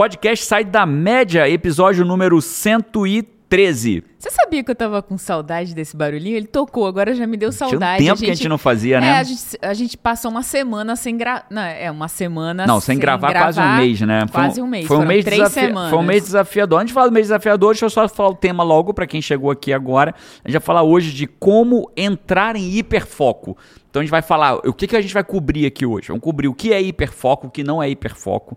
podcast sai da média, episódio número 113. Você sabia que eu tava com saudade desse barulhinho? Ele tocou, agora já me deu Tinha um saudade. tempo que a gente não fazia, né? É, a gente, a gente passou uma semana sem gravar. É, uma semana Não, sem, gravar, quase um mês, né? Foi Quase um mês. Foi um mês, três desafi- semanas. foi um mês desafiador. Antes de falar do mês desafiador, deixa eu só falar o tema logo para quem chegou aqui agora. A gente vai falar hoje de como entrar em hiperfoco. Então a gente vai falar o que, que a gente vai cobrir aqui hoje. Vamos cobrir o que é hiperfoco, o que não é hiperfoco,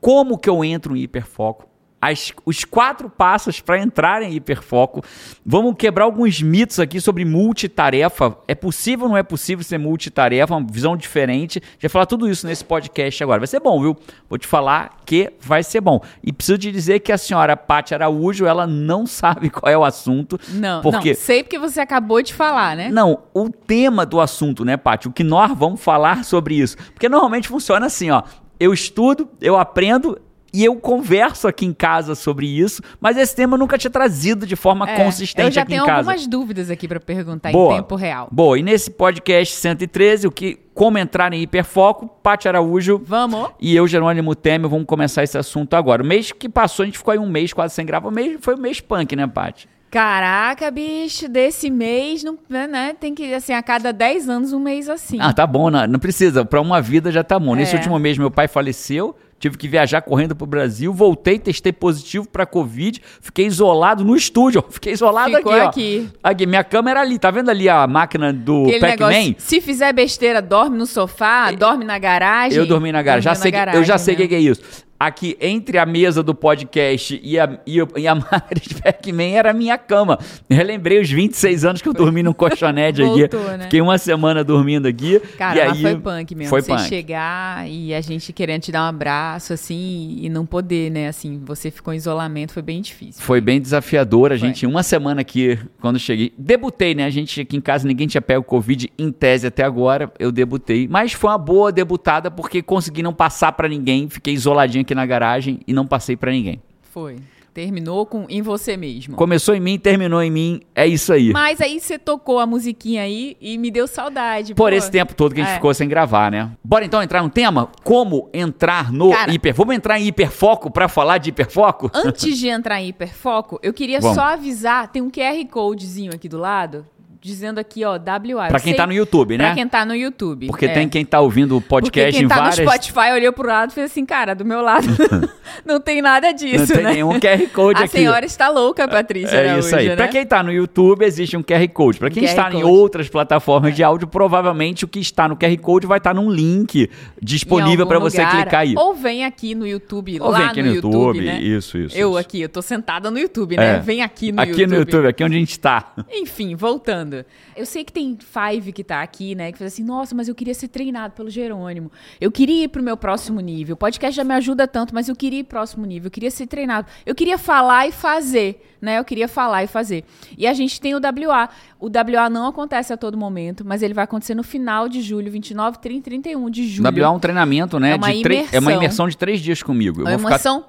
como que eu entro em hiperfoco, as- os quatro passos para entrar em hiperfoco. Vamos quebrar alguns mitos aqui sobre multitarefa. É possível ou não é possível ser multitarefa? Uma visão diferente. Já falar tudo isso nesse podcast agora. Vai ser bom, viu? Vou te falar que vai ser bom. E preciso te dizer que a senhora Paty Araújo, ela não sabe qual é o assunto. Não, porque não, sei porque você acabou de falar, né? não, o tema do assunto, né, Paty? O que nós vamos falar sobre isso. Porque normalmente funciona assim, ó. Eu estudo, eu aprendo e eu converso aqui em casa sobre isso, mas esse tema eu nunca tinha trazido de forma É, consistente eu já aqui tenho em casa. algumas dúvidas aqui pra perguntar Boa. em tempo real. Boa, e nesse podcast 113, o que como entrar em hiperfoco, Paty Araújo Vamos? e eu, Jerônimo Temer, vamos começar esse assunto agora. O mês que passou, a gente ficou aí um mês quase sem gravar. O mês, foi um mês punk, né, Paty? Caraca, bicho, desse mês, não, né? Tem que, assim, a cada 10 anos, um mês assim. Ah, tá bom, não, não precisa. Pra uma vida já tá bom. Nesse É. último mês, meu pai faleceu. Tive que viajar correndo pro Brasil. Voltei, testei positivo pra Covid. Fiquei isolado no estúdio. Fiquei isolado Ficou aqui, ó. aqui. Aqui, minha câmera ali. Tá vendo ali a máquina do Pac-Man? se fizer besteira, dorme no sofá, dorme na garagem. Eu dormi na garagem. Já sei, na que- eu já garagem, sei o que, né? que é isso. Aqui, entre a mesa do podcast e a, e, e a máquina de Pac-Man, era a minha cama. Relembrei os 26 anos que eu dormi no colchonete aqui. Voltou, né? Fiquei uma semana dormindo aqui. Cara, e aí, foi punk mesmo. Foi você punk. chegar e a gente querendo te dar um abraço, assim, e não poder, né? Assim, você ficou em isolamento, foi bem difícil. Foi bem desafiador. A Foi. gente, uma semana aqui, quando cheguei. Debutei, né? A gente aqui em casa, ninguém tinha pego Covid em tese até agora. Eu debutei. Mas foi uma boa debutada porque consegui não passar pra ninguém. Fiquei isoladinho aqui na garagem e não passei pra ninguém. Foi. Terminou com em você mesmo. Começou em mim, terminou em mim. É isso aí. Mas aí você tocou a musiquinha aí e me deu saudade. Por pô. esse tempo todo que a gente É. ficou sem gravar, né? Bora então entrar no tema? Como entrar no Cara- hiper. Vamos entrar em hiperfoco pra falar de hiperfoco? Antes de entrar em hiperfoco, eu queria Vamos. só avisar, tem um QR Codezinho aqui do lado, dizendo aqui, ó, WA. Pra quem sei- tá no YouTube, né? Pra quem tá no YouTube. Porque é. tem quem tá ouvindo o Porque podcast quem em tá várias. no Spotify olhou pro lado e fez assim, cara, do meu lado não tem nada disso, Não tem né? nenhum QR Code A aqui. senhora está louca, Patrícia É Araújo, isso aí. né? Pra quem tá no YouTube, existe um QR Code. Pra quem QR está em Code. outras plataformas de áudio, provavelmente o que está no QR Code vai estar num link Em disponível pra você lugar. clicar aí. Ou vem aqui no YouTube, Ou lá vem aqui no YouTube, né? isso, isso, Eu isso. aqui, eu tô sentada no YouTube, né? É. Vem aqui no aqui YouTube. no YouTube, aqui onde a gente tá. Enfim, voltando. Eu sei que tem Five que tá aqui, né? Que fala assim, nossa, mas eu queria ser treinado pelo Jerônimo. Eu queria ir pro meu próximo nível. O podcast já me ajuda tanto, mas eu queria ir pro próximo nível. Eu queria ser treinado. Eu queria falar e fazer, né? Eu queria falar e fazer. E a gente tem o WA. O WA não acontece a todo momento, mas ele vai acontecer no final de julho, 29, 30 e 31 de julho. WA é um treinamento, né? É uma três- É uma imersão. imersão de três dias comigo. Eu É uma ficar ação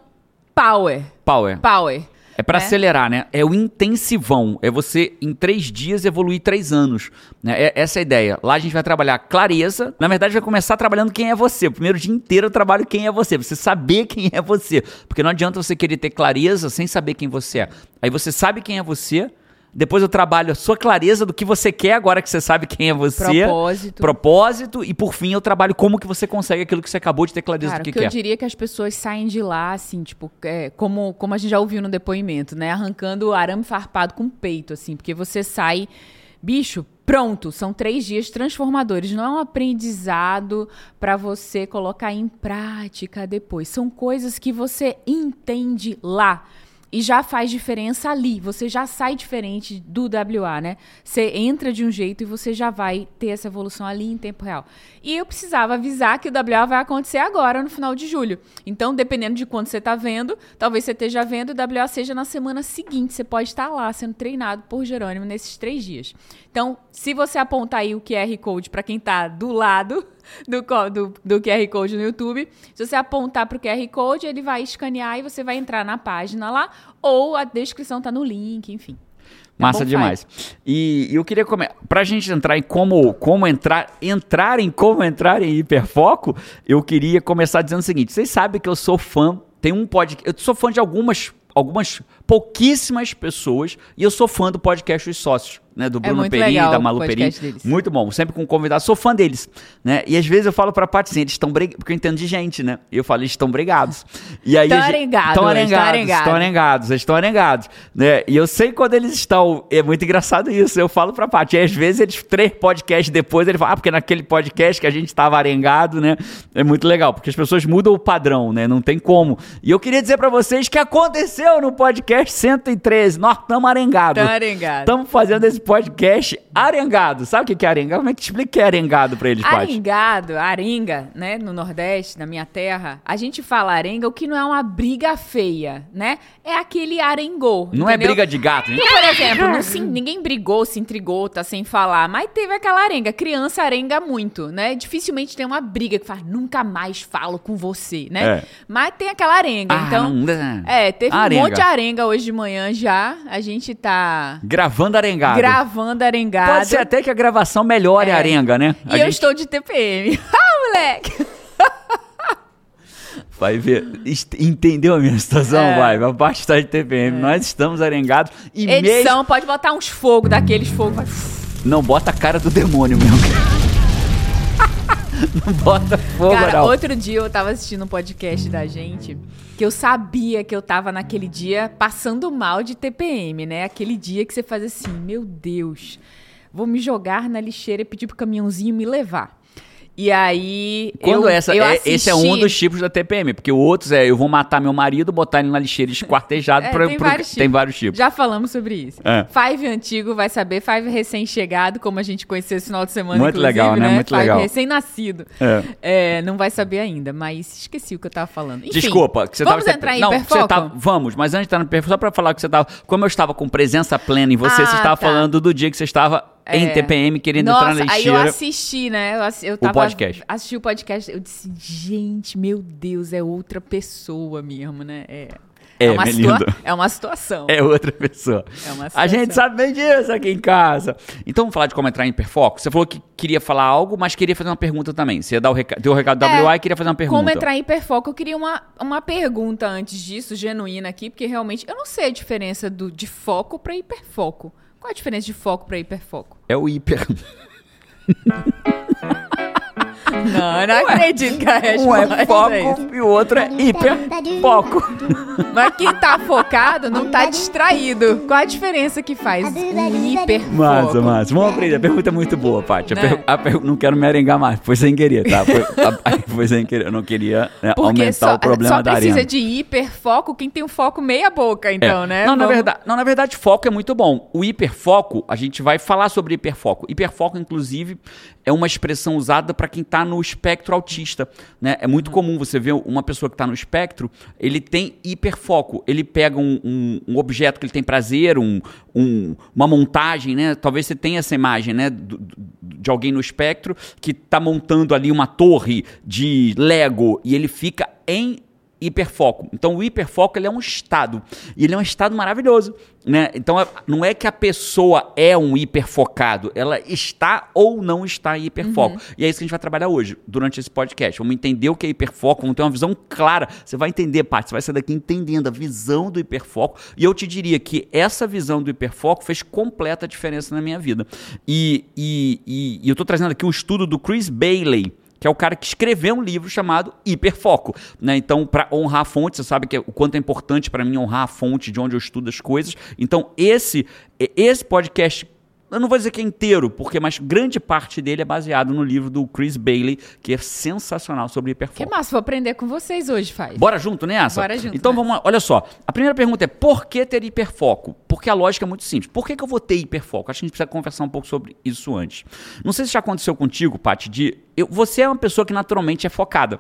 power. power. Power. É pra né? acelerar, né? É o intensivão. É você, em três dias, evoluir três anos. Né? É, essa é a ideia. Lá a gente vai trabalhar clareza. Na verdade, vai começar trabalhando quem é você. O primeiro dia inteiro eu trabalho quem é você. Você saber quem é você. Porque não adianta você querer ter clareza sem saber quem você é. Aí você sabe quem é você. Depois eu trabalho a sua clareza do que você quer agora que você sabe quem é você. Propósito. Propósito. E por fim eu trabalho como que você consegue aquilo que você acabou de ter clareza Cara, do que, o que quer. eu diria que as pessoas saem de lá, assim, tipo, é, como, como a gente já ouviu no depoimento, né? Arrancando arame farpado com o peito, assim, porque você sai, bicho, pronto. São três dias transformadores. Não é um aprendizado para você colocar em prática depois. São coisas que você entende lá. E já faz diferença ali. Você já sai diferente do WA, né? Você entra de um jeito e você já vai ter essa evolução ali em tempo real. E eu precisava avisar que o WA vai acontecer agora, no final de julho. Então, dependendo de quando você está vendo, talvez você esteja vendo, o WA seja na semana seguinte. Você pode estar lá sendo treinado por Jerônimo nesses três dias. Então, se você apontar aí o QR Code para quem está do lado do, do, do QR Code no YouTube. Se você apontar para o QR Code, ele vai escanear e você vai entrar na página lá, ou a descrição tá no link, enfim. É Massa demais. E, e eu queria começar. Pra gente entrar em como, como entrar, entrar em como entrar em hiperfoco, eu queria começar dizendo o seguinte: vocês sabem que eu sou fã tem um podcast. Eu sou fã de algumas, algumas pouquíssimas pessoas e eu sou fã do podcast Os Sócios né? Do É Bruno legal da Malu Perini. Muito bom, sempre com convidados. Sou fã deles, né? E às vezes eu falo pra Paty assim, eles estão brigados, porque eu entendo de gente, né? E eu falo, eles estão brigados. E aí Tão a gente- arengados, Tão tão arengados, estão arengados, eles estão arengados, né? E eu sei quando eles estão, é muito engraçado isso, eu falo pra Paty, às vezes eles, três podcasts depois, ele fala, ah, porque naquele podcast que a gente estava arengado, né? É muito legal, porque as pessoas mudam o padrão, né? Não tem como. E eu queria dizer pra vocês que aconteceu no podcast 113, nós estamos arengados. Estamos fazendo esse podcast arengado. Sabe o que que é arengado? Como é que te explica o que é arengado pra eles, Paty? Arengado, arenga, né? No Nordeste, na minha terra, a gente fala arenga, o que não é uma briga feia, né? É aquele arengou. Não é entendeu? briga de gato? E, por exemplo, não se- ninguém brigou, se intrigou, tá sem falar, mas teve aquela arenga. Criança arenga muito, né? Dificilmente tem uma briga que faz, nunca mais falo com você, né? É. Mas tem aquela arenga. Ah, então, não é, teve Arenga. um monte de arenga hoje de manhã já. A gente tá Gravando arengado. gravando arengado. Pode ser até que a gravação melhore É. a arenga, né? E A eu gente estou de TPM. Ah, moleque! vai ver. Entendeu a minha situação? É. Vai, a parte está de TPM. Nós estamos arengados e mesmo. Edição, pode botar uns fogos, daqueles fogos. vai- Não bota a cara do demônio mesmo. não bota fogo, Cara, não. outro dia eu tava assistindo um podcast da gente que eu sabia que eu tava naquele dia passando mal de TPM, né? Aquele dia que você faz assim, meu Deus, vou me jogar na lixeira e pedir pro caminhãozinho me levar. E aí. Quando eu, essa, eu é- esse é um assisti- dos tipos da TPM, porque o outro é eu vou matar meu marido, botar ele na lixeira esquartejado. É, pra- tem, pro- vários tem tipos. vários tipos. Já falamos sobre isso. É. Five antigo vai saber, Five recém-chegado, como a gente conheceu esse final de semana, Muito inclusive, legal, né? Muito Five legal. recém-nascido. É. É, não vai saber ainda, mas esqueci o que eu tava falando. Enfim, Desculpa, que você vamos tava. entrar em não, hiperfoco? Você tava, vamos, mas antes de entrar no hiperfoco, só pra falar que você tava. Como eu estava com presença plena em você, Ah, você estava tá. falando do dia que você estava em É. TPM querendo Nossa, entrar na aí eu lixeira. assisti, né? Eu, assi- eu tava, podcast. Assisti o podcast, eu disse, gente, meu Deus, é outra pessoa mesmo, né? É, É, uma, Melinda. é uma situação. É outra pessoa. É uma A situação. gente sabe bem disso aqui em casa. Então vamos falar de como entrar em hiperfoco? Você falou que queria falar algo, mas queria fazer uma pergunta também. Você dar o recado, deu o recado É, WA e queria fazer uma pergunta. Como entrar em hiperfoco? Eu queria uma, uma pergunta antes disso, genuína aqui, porque realmente eu não sei a diferença do, de foco para hiperfoco. Qual a diferença de foco para hiperfoco? É o hiper. Não, eu não acredito que a Um resposta é é foco isso. e o outro é hiperfoco. Mas quem tá focado não tá distraído. Qual a diferença que faz um hiperfoco? Massa, massa. Vamos aprender. A pergunta é muito boa, Paty. Né? per- a per- Não quero me arengar mais. Foi sem querer, tá? Foi, a- foi sem querer. Eu não queria né, aumentar só, o problema só da precisa arena. de hiperfoco quem tem o foco meia boca, então, É. né? Não, na Vamos- verdade, não, na verdade, foco é muito bom. O hiperfoco, a gente vai falar sobre hiperfoco. Hiperfoco, inclusive, é uma expressão usada para quem está no espectro autista. Né? É muito comum você ver uma pessoa que está no espectro, ele tem hiperfoco. Ele pega um, um- um objeto que ele tem prazer, um- um- uma montagem, né? Talvez você tenha essa imagem, né? do- de alguém no espectro que está montando ali uma torre de Lego e ele fica em hiperfoco. Então o hiperfoco ele é um estado e ele é um estado maravilhoso, né? Então é- não é que a pessoa é um hiperfocado, ela está ou não está em hiperfoco. E é isso que a gente vai trabalhar hoje durante esse podcast. Vamos entender o que é hiperfoco, vamos ter uma visão clara. Você vai entender, Paty, você vai sair daqui entendendo a visão do hiperfoco. E eu te diria que essa visão do hiperfoco fez completa diferença na minha vida. E, e, e- e eu estou trazendo aqui um estudo do Chris Bailey que é o cara que escreveu um livro chamado Hiperfoco. Né? Então, para honrar a fonte, você sabe que é- o quanto é importante para mim honrar a fonte de onde eu estudo as coisas. Então, esse, esse podcast. Eu não vou dizer que é inteiro, porque mas grande parte dele é baseado no livro do Chris Bailey, que é sensacional sobre Que hiperfoco. massa, vou aprender com vocês hoje, faz. Bora junto nessa? Bora junto Então nessa. vamos lá. Olha só. A primeira pergunta é: por que ter hiperfoco? Porque a lógica é muito simples. Por que, que eu vou ter hiperfoco? Acho que a gente precisa conversar um pouco sobre isso antes. Não sei se já aconteceu contigo, Paty, de. eu- você é uma pessoa que naturalmente é focada.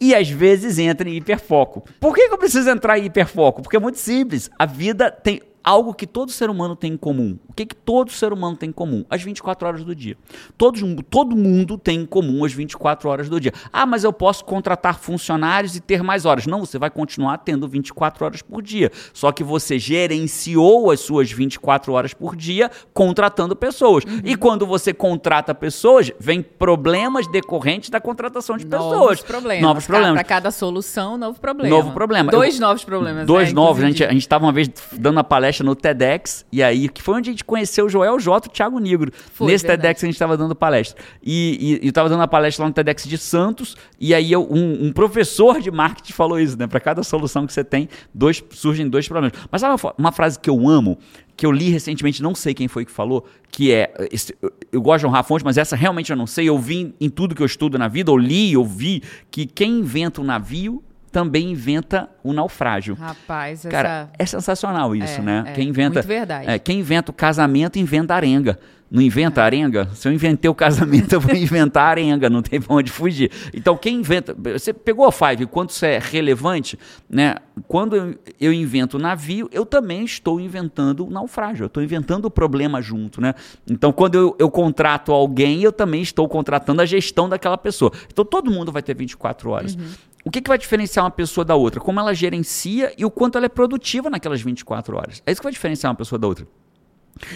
E às vezes entra em hiperfoco. Por que, que eu preciso entrar em hiperfoco? Porque é muito simples. A vida tem algo que todo ser humano tem em comum. O que, que todo ser humano tem em comum? As 24 horas do dia. Todos, todo mundo tem em comum as 24 horas do dia. Ah, mas eu posso contratar funcionários e ter mais horas. Não, você vai continuar tendo 24 horas por dia. Só que você gerenciou as suas 24 horas por dia contratando pessoas. Uhum. E quando você contrata pessoas, vem problemas decorrentes da contratação de novos pessoas. Problemas. Novos problemas. Para cada solução, novo problema. Novo problema. Dois eu, novos problemas. Dois né, novos. A gente, a gente estava uma vez dando uma palestra no TEDx, e aí, que foi onde a gente conheceu o Joel J e o Thiago Negro. Foi, nesse verdade. TEDx a gente estava dando palestra. E, e, eu estava dando a palestra lá no TEDx de Santos, e aí eu, um, um, professor de marketing falou isso, né? Para cada solução que você tem, dois, surgem dois problemas. Mas sabe uma, uma frase que eu amo, que eu li recentemente, não sei quem foi que falou, que é. Esse, eu gosto de honrar fontes, mas essa realmente eu não sei. Eu vi em tudo que eu estudo na vida, ou li, ou vi, que quem inventa um navio também inventa o naufrágio. Rapaz, Cara, essa... é sensacional isso, é, né? É, quem inventa, muito verdade. É, quem inventa o casamento inventa a arenga. Não inventa arenga? Se eu inventei o casamento, eu vou inventar arenga, não tem pra onde fugir. Então, quem inventa. Você pegou a Five, quanto isso é relevante, né? Quando eu, invento o navio, eu também estou inventando o naufrágio, eu estou inventando o problema junto, né? Então, quando eu, eu contrato alguém, eu também estou contratando a gestão daquela pessoa. Então, todo mundo vai ter 24 horas. Uhum. O que, que vai diferenciar uma pessoa da outra? Como ela gerencia e o quanto ela é produtiva naquelas 24 horas. É isso que vai diferenciar uma pessoa da outra.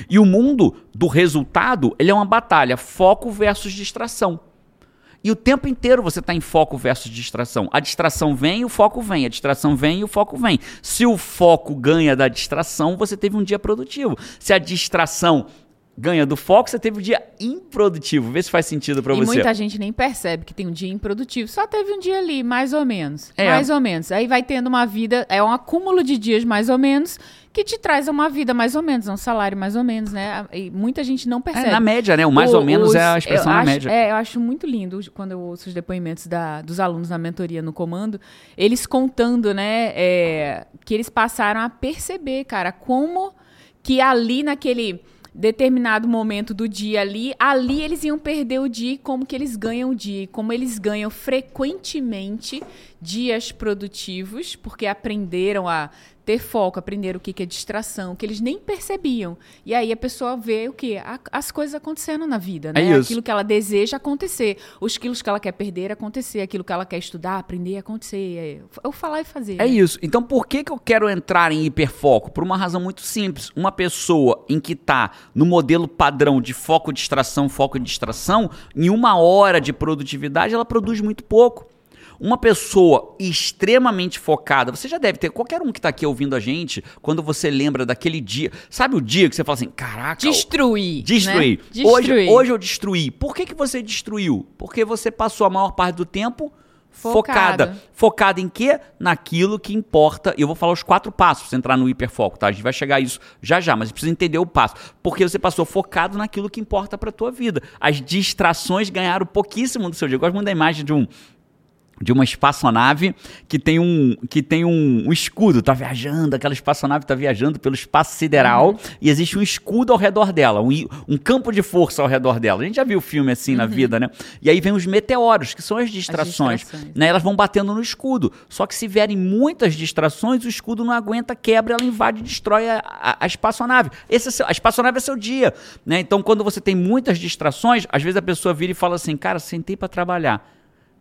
E o mundo do resultado, ele é uma batalha, foco versus distração. E o tempo inteiro você está em foco versus distração. A distração vem e o foco vem. A distração vem e o foco vem. Se o foco ganha da distração, você teve um dia produtivo. Se a distração ganha do foco, você teve um dia improdutivo. Vê se faz sentido para você. E muita gente nem percebe que tem um dia improdutivo. Só teve um dia ali, mais ou menos. É. Mais ou menos. Aí vai tendo uma vida, é um acúmulo de dias mais ou menos que te traz uma vida mais ou menos, um salário mais ou menos, né? E muita gente não percebe. É, na média, né? O mais o, ou menos os, é a expressão na acho, média. É, eu acho muito lindo quando eu ouço os depoimentos da, dos alunos na mentoria no comando, eles contando, né, é, que eles passaram a perceber, cara, como que ali naquele determinado momento do dia ali, ali eles iam perder o dia, como que eles ganham o dia, como eles ganham frequentemente dias produtivos, porque aprenderam a ter foco, aprender o que, é distração, que eles nem percebiam. E aí a pessoa vê o que? As coisas acontecendo na vida, né? É aquilo que ela deseja acontecer. Os quilos que ela quer perder acontecer, aquilo que ela quer estudar, aprender acontecer. É, eu falar e fazer. É né? isso. Então por que, que eu quero entrar em hiperfoco? Por uma razão muito simples. Uma pessoa em que está no modelo padrão de foco, distração, foco e distração, em uma hora de produtividade, ela produz muito pouco. Uma pessoa extremamente focada, você já deve ter, qualquer um que está aqui ouvindo a gente, quando você lembra daquele dia, sabe o dia que você fala assim, caraca... Destruir. Destruir. Né? Hoje, hoje eu destruí. Por que, que você destruiu? Porque você passou a maior parte do tempo focada. Focada, focada em quê? Naquilo que importa. E eu vou falar os quatro passos pra entrar no hiperfoco, tá? A gente vai chegar a isso já já, mas precisa entender o passo. Porque você passou focado naquilo que importa pra tua vida. As distrações ganharam pouquíssimo do seu dia. Eu gosto muito da imagem de um, de uma espaçonave que tem um que tem um, um, escudo, tá viajando, aquela espaçonave tá viajando pelo espaço sideral uhum. e existe um escudo ao redor dela, um, um, campo de força ao redor dela. A gente já viu filme assim uhum. na vida, né? E aí vem os meteoros, que são as distrações, as distrações. né? Elas vão batendo no escudo. Só que se vierem muitas distrações, o escudo não aguenta, quebra, ela invade e destrói a, a, a espaçonave. Esse é seu, a espaçonave é seu dia, né? Então, quando você tem muitas distrações, às vezes a pessoa vira e fala assim: "Cara, sentei para trabalhar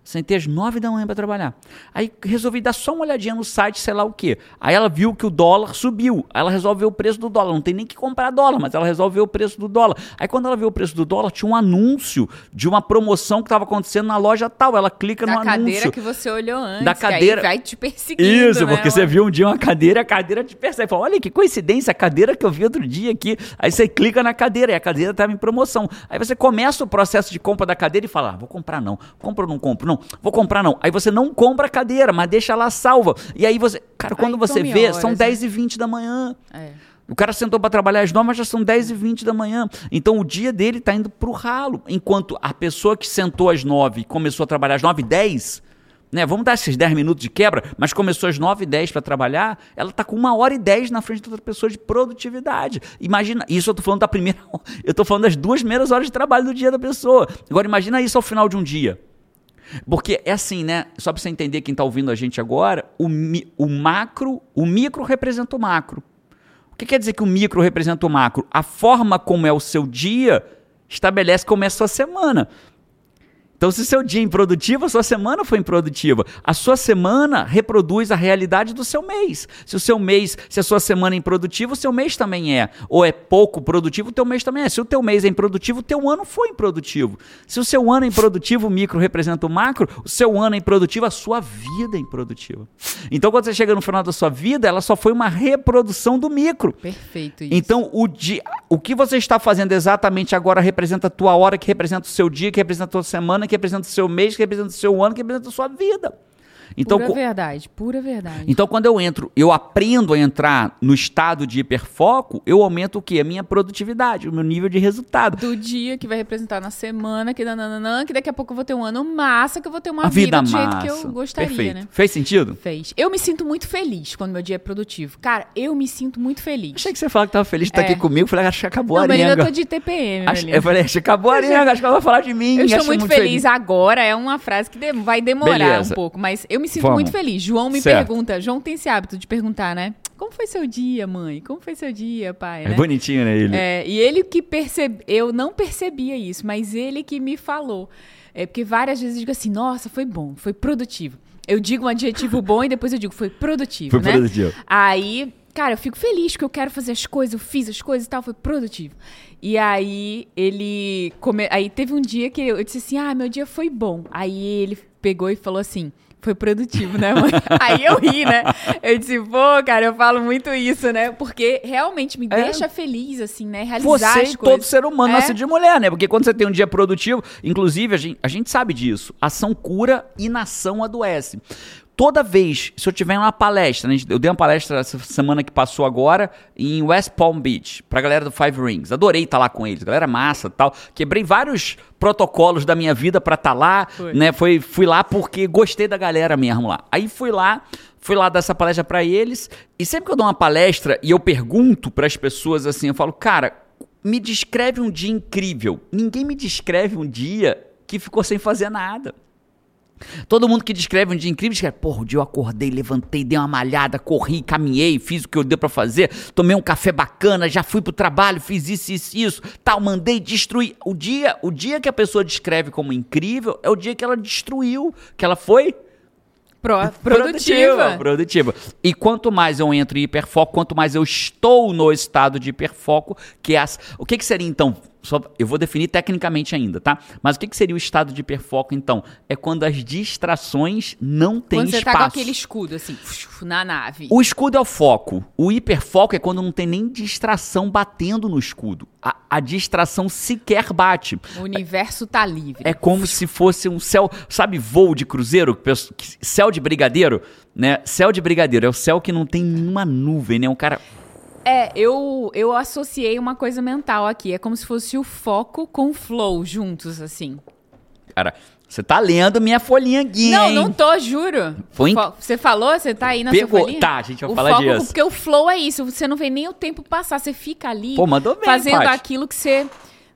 Sentei às nove da manhã para trabalhar. Aí resolvi dar só uma olhadinha no site, sei lá o quê. Aí ela viu que o dólar subiu. Aí ela resolve ver o preço do dólar. Não tem nem que comprar dólar, mas ela resolve ver o preço do dólar. Aí quando ela vê o preço do dólar, tinha um anúncio de uma promoção que estava acontecendo na loja tal. Ela clica da no anúncio. Da cadeira que você olhou antes. Da cadeira. vai te perseguindo. Isso, né? porque você viu um dia uma cadeira e a cadeira te persegue. Fala, olha que coincidência, a cadeira que eu vi outro dia aqui. Aí você clica na cadeira e a cadeira estava em promoção. Aí você começa o processo de compra da cadeira e fala: ah, vou comprar não. Compro ou não compro? Não. Vou comprar não. Aí você não compra a cadeira, mas deixa lá salva. E aí você. Cara, quando aí você vê, horas, são 10 né? e 20 da manhã. É. O cara sentou para trabalhar às 9, mas já são 10 e 20 da manhã. Então o dia dele está indo para o ralo. Enquanto a pessoa que sentou às 9 e começou a trabalhar às 9 e 10, né, vamos dar esses 10 minutos de quebra, mas começou às 9 e 10 para trabalhar, ela está com uma hora e 10 na frente de outra pessoa de produtividade. Imagina, isso eu estou falando da primeira, eu estou falando das duas primeiras horas de trabalho do dia da pessoa. Agora imagina isso ao final de um dia. Porque é assim, né? Só para você entender quem está ouvindo a gente agora, o, mi, o macro, o micro representa o macro. O que quer dizer que o micro representa o macro? A forma como é o seu dia estabelece como é a sua semana. Então, se seu dia é improdutivo, a sua semana foi improdutiva. A sua semana reproduz a realidade do seu mês. Se o seu mês, se a sua semana é improdutiva, o seu mês também é. Ou é pouco produtivo, o teu mês também é. Se o teu mês é improdutivo, o teu ano foi improdutivo. Se o seu ano é improdutivo, o micro representa o macro, o seu ano é improdutivo, a sua vida é improdutiva. Então, quando você chega no final da sua vida, ela só foi uma reprodução do micro. Perfeito isso. Então, o, dia, o que você está fazendo exatamente agora representa a tua hora, que representa o seu dia, que representa a tua semana, que representa o seu mês, que representa o seu ano, que representa a sua vida. Então, pura verdade, pura verdade. então, quando eu entro, eu aprendo a entrar no estado de hiperfoco, eu aumento o quê? A minha produtividade, o meu nível de resultado. do dia que vai representar na semana, que nananã, que daqui a pouco eu vou ter um ano massa, que eu vou ter uma a vida, do jeito massa. que eu gostaria, Perfeito. né? Fez sentido? Fez. Eu me sinto muito feliz quando meu dia é produtivo. Cara, eu me sinto muito feliz. Achei que você falava que estava feliz de estar É. aqui comigo. Falei, acho que acabou Não, a mas eu arenga. ainda tô de TPM, Acho- eu falei, acho que acabou a arenga, acho que ela vai falar de mim. Eu estou acho muito, feliz. agora, é uma frase que vai demorar Beleza. um pouco, mas eu me sinto Vamos. muito feliz. João me Certo. pergunta, João tem esse hábito de perguntar, né? Como foi seu dia, mãe? Como foi seu dia, pai? É né? bonitinho, né, ele? É, e ele que percebe, eu não percebia isso, mas ele que me falou. É porque várias vezes eu digo assim, nossa, foi bom, foi produtivo. Eu digo um adjetivo bom e depois eu digo, foi produtivo, Foi né? produtivo. Aí, cara, eu fico feliz que eu quero fazer as coisas, eu fiz as coisas e tal, foi produtivo. E aí ele. Come... Aí teve um dia que eu disse assim: ah, meu dia foi bom. Aí ele pegou e falou assim. Foi produtivo, né, mãe? Aí eu ri, né? Eu disse, pô, cara, eu falo muito isso, né? Porque realmente me É. deixa feliz, assim, né? Realizar Você as e todo ser humano É. nasce de mulher, né? Porque quando você tem um dia produtivo, inclusive a gente, a gente sabe disso, ação cura, inação adoece. Toda vez, se eu tiver uma palestra, né? eu dei uma palestra essa semana que passou agora em West Palm Beach, pra galera do Five Rings. Adorei estar lá com eles, galera massa tal. Quebrei vários protocolos da minha vida pra estar lá, Foi. né? Foi, fui lá porque gostei da galera mesmo lá. Aí fui lá, fui lá dar essa palestra pra eles, e sempre que eu dou uma palestra e eu pergunto pras pessoas assim, eu falo, cara, me descreve um dia incrível. Ninguém me descreve um dia que ficou sem fazer nada. Todo mundo que descreve um dia incrível, descreve, porra, o dia eu acordei, levantei, dei uma malhada, corri, caminhei, fiz o que eu deu pra fazer, tomei um café bacana, já fui pro trabalho, fiz isso, isso, isso, tal, mandei destruir. O dia, o dia que a pessoa descreve como incrível é o dia que ela destruiu, que ela foi Pro- produtiva. Produtiva. E quanto mais eu entro em hiperfoco, quanto mais eu estou no estado de hiperfoco, que é as... O que, que seria então? Só- eu vou definir tecnicamente ainda, tá? Mas o que, que seria o estado de hiperfoco então? É quando as distrações não têm Quando você espaço. tá com aquele escudo, assim, na nave. O escudo é o foco. O hiperfoco é quando não tem nem distração batendo no escudo. A, a distração sequer bate. O universo tá livre. É como se fosse um céu, sabe, voo de cruzeiro, céu de brigadeiro, né? Céu de brigadeiro é o céu que não tem nenhuma nuvem, né? Um cara É, eu, eu associei uma coisa mental aqui. É como se fosse o foco com o flow juntos, assim. Cara, você tá lendo minha folhinha aqui, Não, hein? não tô, juro. Foi Você falou? Você tá aí na Pegou. sua folhinha? Tá, a gente vai o falar foco, disso. Porque o flow é isso. Você não vê nem o tempo passar. Você fica ali Pô, mandou bem, fazendo Paty. aquilo que você...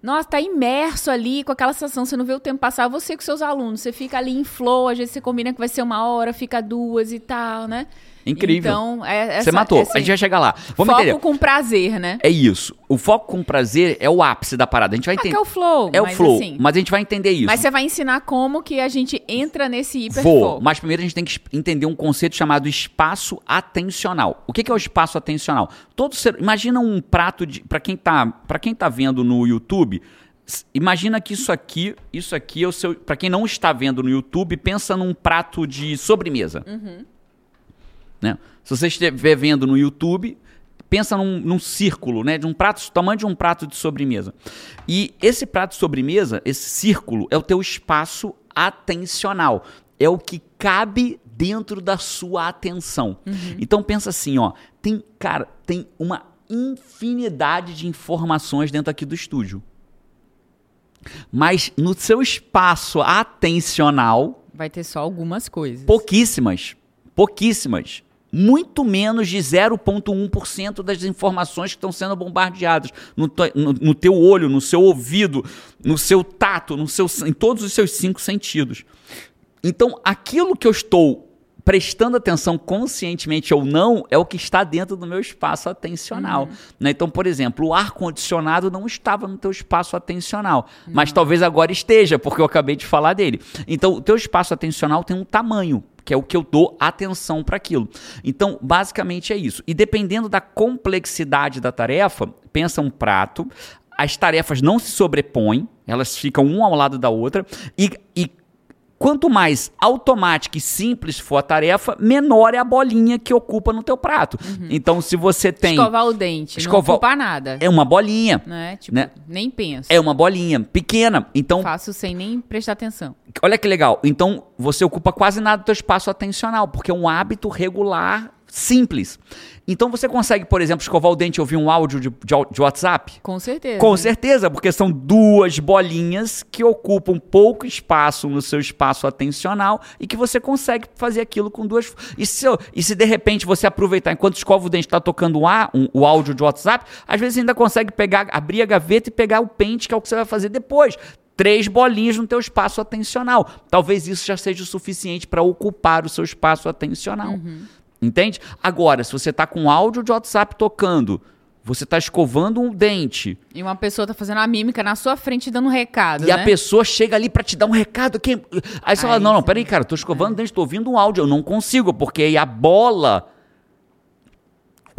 Nossa, tá imerso ali com aquela sensação. Você não vê o tempo passar. Você com seus alunos. Você fica ali em flow. Às vezes você combina que vai ser uma hora, fica duas e tal, né? Incrível. Então, é, Você essa- matou. esse A gente vai chegar lá. Vamos foco entender. com prazer, né? É isso. O foco com prazer é o ápice da parada. A gente vai Ah, entender. é o flow. É o flow, assim- mas a gente vai entender isso. Mas você vai ensinar como que a gente entra nesse Vou, hiperfoco. mas primeiro a gente tem que entender um conceito chamado espaço atencional. O que que é o espaço atencional? Todo ser, imagina um prato de, para quem tá, para quem tá vendo no YouTube, imagina que isso aqui, isso aqui é o seu, para quem não está vendo no YouTube, pensa num prato de sobremesa. Né? Se você estiver vendo no YouTube, pensa num, num círculo, né? De um prato, tamanho de um prato de sobremesa. E esse prato de sobremesa, esse círculo, é o teu espaço atencional. É o que cabe dentro da sua atenção. Então pensa assim, ó, tem, cara, tem uma infinidade de informações dentro aqui do estúdio. Mas no seu espaço atencional, Vai ter só algumas coisas. Pouquíssimas. Pouquíssimas. Muito menos de 0,1% das informações que estão sendo bombardeadas no, no- no teu olho, no seu ouvido, no seu tato, no seu, em todos os seus cinco sentidos. Então, aquilo que eu estou prestando atenção conscientemente ou não, é o que está dentro do meu espaço atencional. Uhum. Né? Então, por exemplo, o ar-condicionado não estava no teu espaço atencional, mas talvez agora esteja, porque eu acabei de falar dele. Então, o teu espaço atencional tem um tamanho, que é o que eu dou atenção para aquilo. Então, basicamente é isso. E dependendo da complexidade da tarefa, pensa um prato, as tarefas não se sobrepõem, elas ficam uma ao lado da outra, e, e quanto mais automática e simples for a tarefa, menor é a bolinha que ocupa no teu prato. Então, se você tem... Escovar o dente, Escovar- não ocupar nada. É uma bolinha, Né? Tipo, né? nem penso. é uma bolinha pequena. Então, Faço sem nem prestar atenção. olha que legal. Então, você ocupa quase nada do teu espaço atencional, porque é um hábito regular, simples. Então, você consegue, por exemplo, escovar o dente e ouvir um áudio de, de, de WhatsApp? Com certeza. Com certeza, porque são duas bolinhas que ocupam pouco espaço no seu espaço atencional e que você consegue fazer aquilo com duas. E se, e se de repente você aproveitar, enquanto escova o dente está tocando o, á- um- o áudio de WhatsApp, às vezes ainda consegue pegar, abrir a gaveta e pegar o pente, que é o que você vai fazer depois. Três bolinhas no teu espaço atencional. Talvez isso já seja o suficiente para ocupar o seu espaço atencional. Entende? Agora, se você está com áudio de WhatsApp tocando, você está escovando um dente E uma pessoa tá fazendo a mímica na sua frente dando um recado, e né? a pessoa chega ali para te dar um recado. Que... Aí você fala: Não, não, peraí, cara, tô escovando o dente, tô ouvindo um áudio, eu não consigo, porque aí a bola.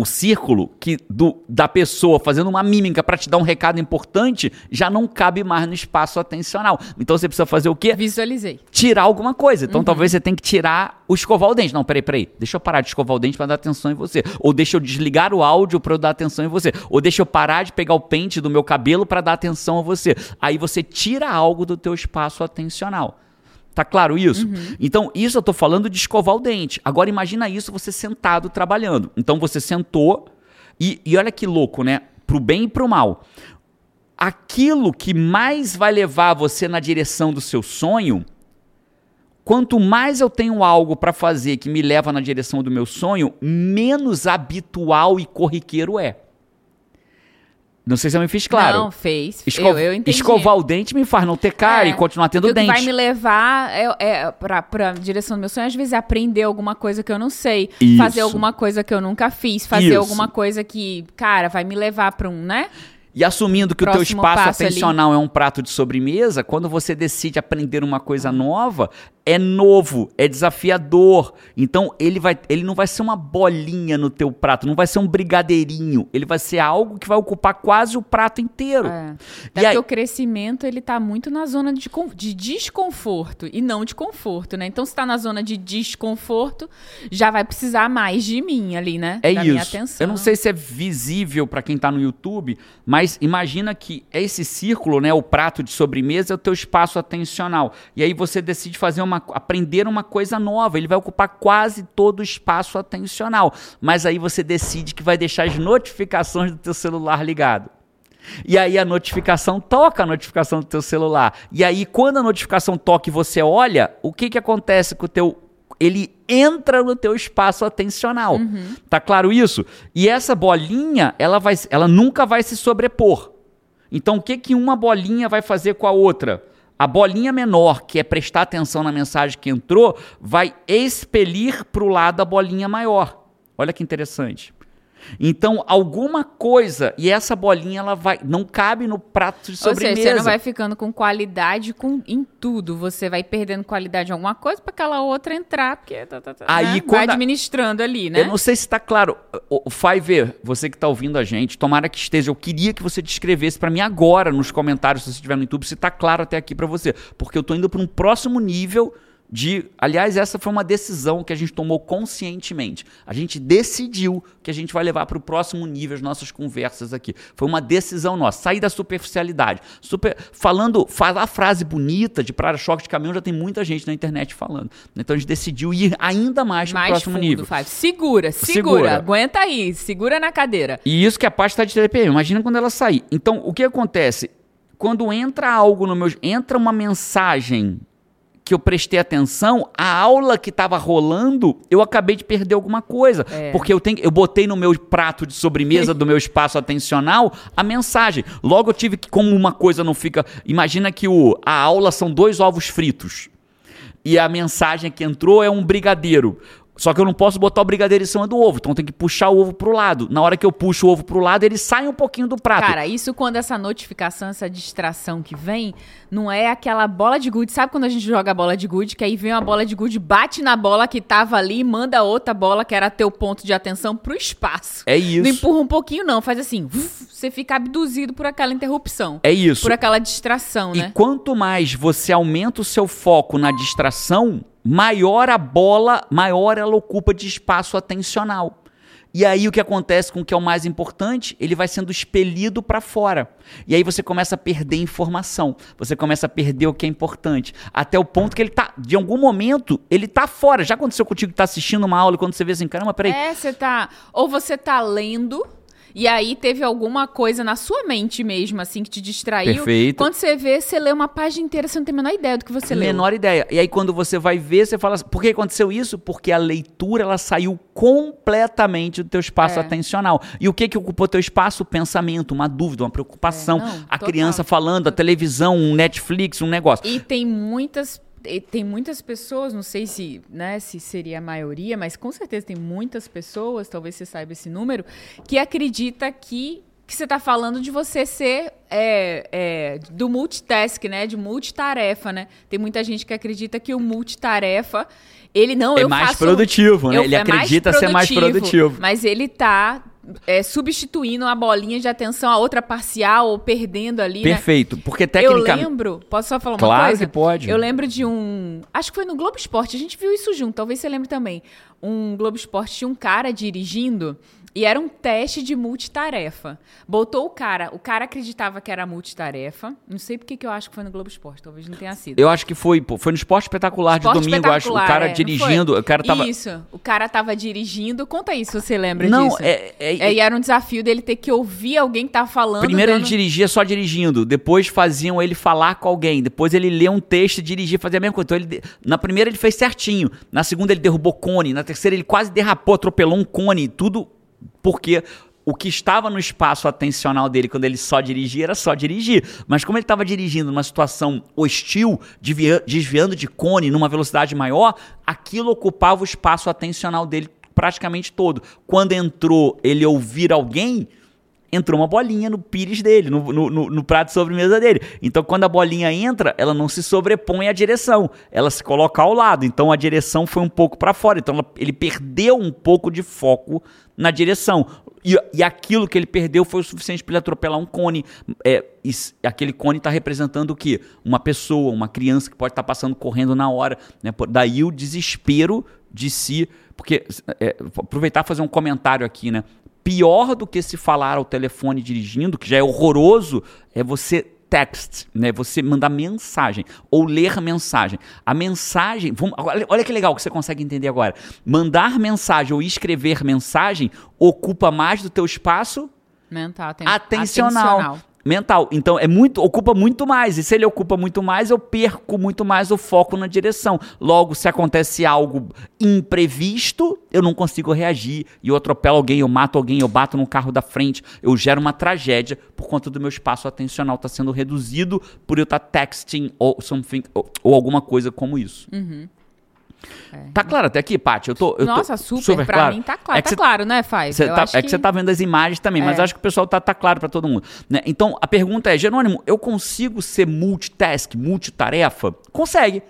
O círculo que do, da pessoa fazendo uma mímica para te dar um recado importante já não cabe mais no espaço atencional. Então você precisa fazer o quê? Visualizei. tirar alguma coisa. Uhum. Então talvez você tenha que tirar o escovar o dente. Não, peraí, peraí. Deixa eu parar de escovar o dente para dar atenção em você. Ou deixa eu desligar o áudio para eu dar atenção em você. Ou deixa eu parar de pegar o pente do meu cabelo para dar atenção a você. Aí você tira algo do teu espaço atencional. Tá claro isso? Uhum. Então, isso eu tô falando de escovar o dente. Agora imagina isso você sentado trabalhando. Então você sentou e, e olha que louco, né? Pro bem e pro mal aquilo que mais vai levar você na direção do seu sonho, quanto mais eu tenho algo para fazer que me leva na direção do meu sonho, menos habitual e corriqueiro é. Não sei se eu me fiz claro. Não, fez. Esco- Eu, eu entendi. Escovar o dente me faz não ter cara É, e continuar tendo Porque dente. O que vai me levar é, é pra, pra direção do meu sonho, às vezes, é aprender alguma coisa que eu não sei. Isso. Fazer alguma coisa que eu nunca fiz. Fazer Isso. alguma coisa que, cara, vai me levar pra um, né? E assumindo que o teu Próximo espaço passo ali. atencional é um prato de sobremesa, quando você decide aprender uma coisa nova, é novo, é desafiador. Então ele vai, ele não vai ser uma bolinha no teu prato, não vai ser um brigadeirinho, ele vai ser algo que vai ocupar quase o prato inteiro. É. E aí- o crescimento, ele tá muito na zona de, de desconforto e não de conforto, né? Então, se tá na zona de desconforto, já vai precisar mais de mim ali, né? É da minha isso. atenção. Eu não sei se é visível para quem tá no YouTube, mas imagina que esse círculo, né, o prato de sobremesa é o teu espaço atencional. E aí você decide fazer uma aprender uma coisa nova, ele vai ocupar quase todo o espaço atencional. Mas aí você decide que vai deixar as notificações do teu celular ligado. E aí a notificação toca a notificação do teu celular. E aí quando a notificação toca e você olha, o que que acontece com o teu ele entra no teu espaço atencional. Tá claro isso? E essa bolinha, ela vai ela nunca vai se sobrepor. Então o que que uma bolinha vai fazer com a outra? A bolinha menor, que é prestar atenção na mensagem que entrou, vai expelir para o lado a bolinha maior. Olha que interessante. Então, alguma coisa, e essa bolinha ela vai, não cabe no prato de Ou sobremesa. seja, você não vai ficando com qualidade com, em tudo. Você vai perdendo qualidade em alguma coisa pra aquela outra entrar, porque tá, tá, tá, Aí, né? vai administrando ali, né? Eu não sei se está claro. Fiverr, você que está ouvindo a gente, tomara que esteja. Eu queria que você descrevesse para mim agora nos comentários, se você estiver no YouTube, se está claro até aqui para você. Porque eu estou indo para um próximo nível de. Aliás, essa foi uma decisão que a gente tomou conscientemente. A gente decidiu que a gente vai levar para o próximo nível as nossas conversas aqui. Foi uma decisão nossa. Sair da superficialidade. Super, falando, falar frase bonita de para-choque de caminhão já tem muita gente na internet falando. Então a gente decidiu ir ainda mais para o próximo fundo, nível. Five. Segura, segura, Segura. Aguenta aí, segura na cadeira. E isso que a parte está de TPM. Imagina quando ela sair. Então, o que acontece? Quando entra algo no meu. Entra uma mensagem que eu prestei atenção, a aula que estava rolando, eu acabei de perder alguma coisa. É. Porque eu, tenho, eu botei no meu prato de sobremesa do meu espaço atencional a mensagem. Logo eu tive que, como uma coisa não fica. Imagina que o, a aula são dois ovos fritos. e a mensagem que entrou é um brigadeiro. Só que eu não posso botar o brigadeiro em cima do ovo, então tem que puxar o ovo pro lado. Na hora que eu puxo o ovo pro lado, ele sai um pouquinho do prato. Cara, isso quando essa notificação, essa distração que vem, não é aquela bola de gude. Sabe quando a gente joga a bola de gude, que aí vem uma bola de gude, bate na bola que tava ali e manda outra bola, que era teu ponto de atenção, pro espaço. É isso. Não empurra um pouquinho, não. Faz assim, uf, você fica abduzido por aquela interrupção. É isso. Por aquela distração, E né? quanto mais você aumenta o seu foco na distração, maior a bola, maior ela ocupa de espaço atencional. E aí o que acontece com o que é o mais importante? Ele vai sendo expelido para fora. E aí você começa a perder informação, você começa a perder o que é importante, até o ponto que ele tá, de algum momento, ele tá fora. Já aconteceu contigo que tá assistindo uma aula e quando você vê assim, caramba, peraí, É, você tá. Ou você tá lendo. E aí teve alguma coisa na sua mente mesmo, assim, que te distraiu. Perfeito. Quando você vê, você lê uma página inteira, você não tem a menor ideia do que você leu. menor ideia. E aí quando você vai ver, você fala assim, por que aconteceu isso? Porque a leitura ela saiu completamente do teu espaço É. atencional. E o que que ocupou teu espaço? O pensamento, uma dúvida, uma preocupação, É, não, a criança falando, a televisão, um Netflix, um negócio. E tem muitas tem muitas pessoas, não sei se, né, se seria a maioria, mas com certeza tem muitas pessoas, talvez você saiba esse número, que acredita que que você está falando de você ser é, é, do multitask, né? De multitarefa, né? Tem muita gente que acredita que o multitarefa, ele não É mais faço- produtivo, né? eu- Ele é mais acredita ser mais produtivo. Mas ele tá é, substituindo a bolinha de atenção a outra parcial ou perdendo ali, né? Perfeito. Porque Eu tecnicamente. lembro, posso só falar uma Claro coisa? que pode. Eu lembro de um. Acho que foi no Globo Esporte, a gente viu isso junto, talvez você lembre também. Um Globo Esporte tinha um cara dirigindo e era um teste de multitarefa. Botou o cara, o cara acreditava que era multitarefa. Não sei porque que eu acho que foi no Globo Esporte, talvez não tenha sido. Eu acho que foi, pô, foi no esporte espetacular Esporte de domingo, eu acho. O espetacular, cara é, não dirigindo, foi? o cara tava. Isso, o cara tava dirigindo. Conta isso, se você lembra Não, disso. é- é- É, e era um desafio dele ter que ouvir alguém que tava falando. Primeiro ele dando- dirigia só dirigindo, depois faziam ele falar com alguém, depois ele ler um texto e dirigir, fazer a mesma coisa. Então, ele, na primeira ele fez certinho, na segunda ele derrubou cone, na terceira ele quase derrapou, atropelou um cone, tudo porque o que estava no espaço atencional dele quando ele só dirigia era só dirigir. Mas como ele estava dirigindo numa situação hostil, desviando de cone numa velocidade maior, aquilo ocupava o espaço atencional dele praticamente todo. Quando entrou ele ouvir alguém, entrou uma bolinha no pires dele, no, no, no- no prato de sobremesa dele. Então, quando a bolinha entra, ela não se sobrepõe à direção, ela se coloca ao lado. Então, a direção foi um pouco para fora. Então, ela- ele perdeu um pouco de foco na direção. E, e aquilo que ele perdeu foi o suficiente para ele atropelar um cone. É, aquele cone está representando o quê? Uma pessoa, uma criança que pode estar passando correndo na hora. Né? Daí o desespero de si. Porque, é, aproveitar e fazer um comentário aqui, né? Pior do que se falar ao telefone dirigindo, que já é horroroso, é você text, né? Você mandar mensagem ou ler mensagem. A mensagem, vamos, olha, olha que legal que você consegue entender agora. Mandar mensagem ou escrever mensagem ocupa mais do teu espaço Mental, tem- atencional. Mental. Então é muito, ocupa muito mais. E se ele ocupa muito mais, eu perco muito mais o foco na direção. Logo, se acontece algo imprevisto, eu não consigo reagir. E eu atropelo alguém, eu mato alguém, eu bato no carro da frente, eu gero uma tragédia por conta do meu espaço atencional estar sendo reduzido por eu estar texting ou something ou, ou alguma coisa como isso. Tá claro até aqui, Paty? Eu tô, eu tô Uhum. Nossa, super, pra claro? mim tá claro. É que tá você- claro, né? Cê Eu tá- é que você tá vendo as imagens também, mas É. acho que o pessoal tá, tá claro para todo mundo. né? Então, a pergunta é, Jerônimo, eu consigo ser multitask, multitarefa? Consegue.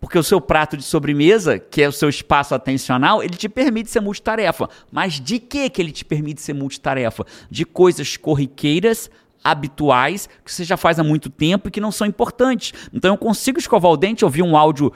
Porque o seu prato de sobremesa, que é o seu espaço atencional, ele te permite ser multitarefa. Mas de que que ele te permite ser multitarefa? De coisas corriqueiras, habituais, que você já faz há muito tempo e que não são importantes. Então eu consigo escovar o dente, ouvir um áudio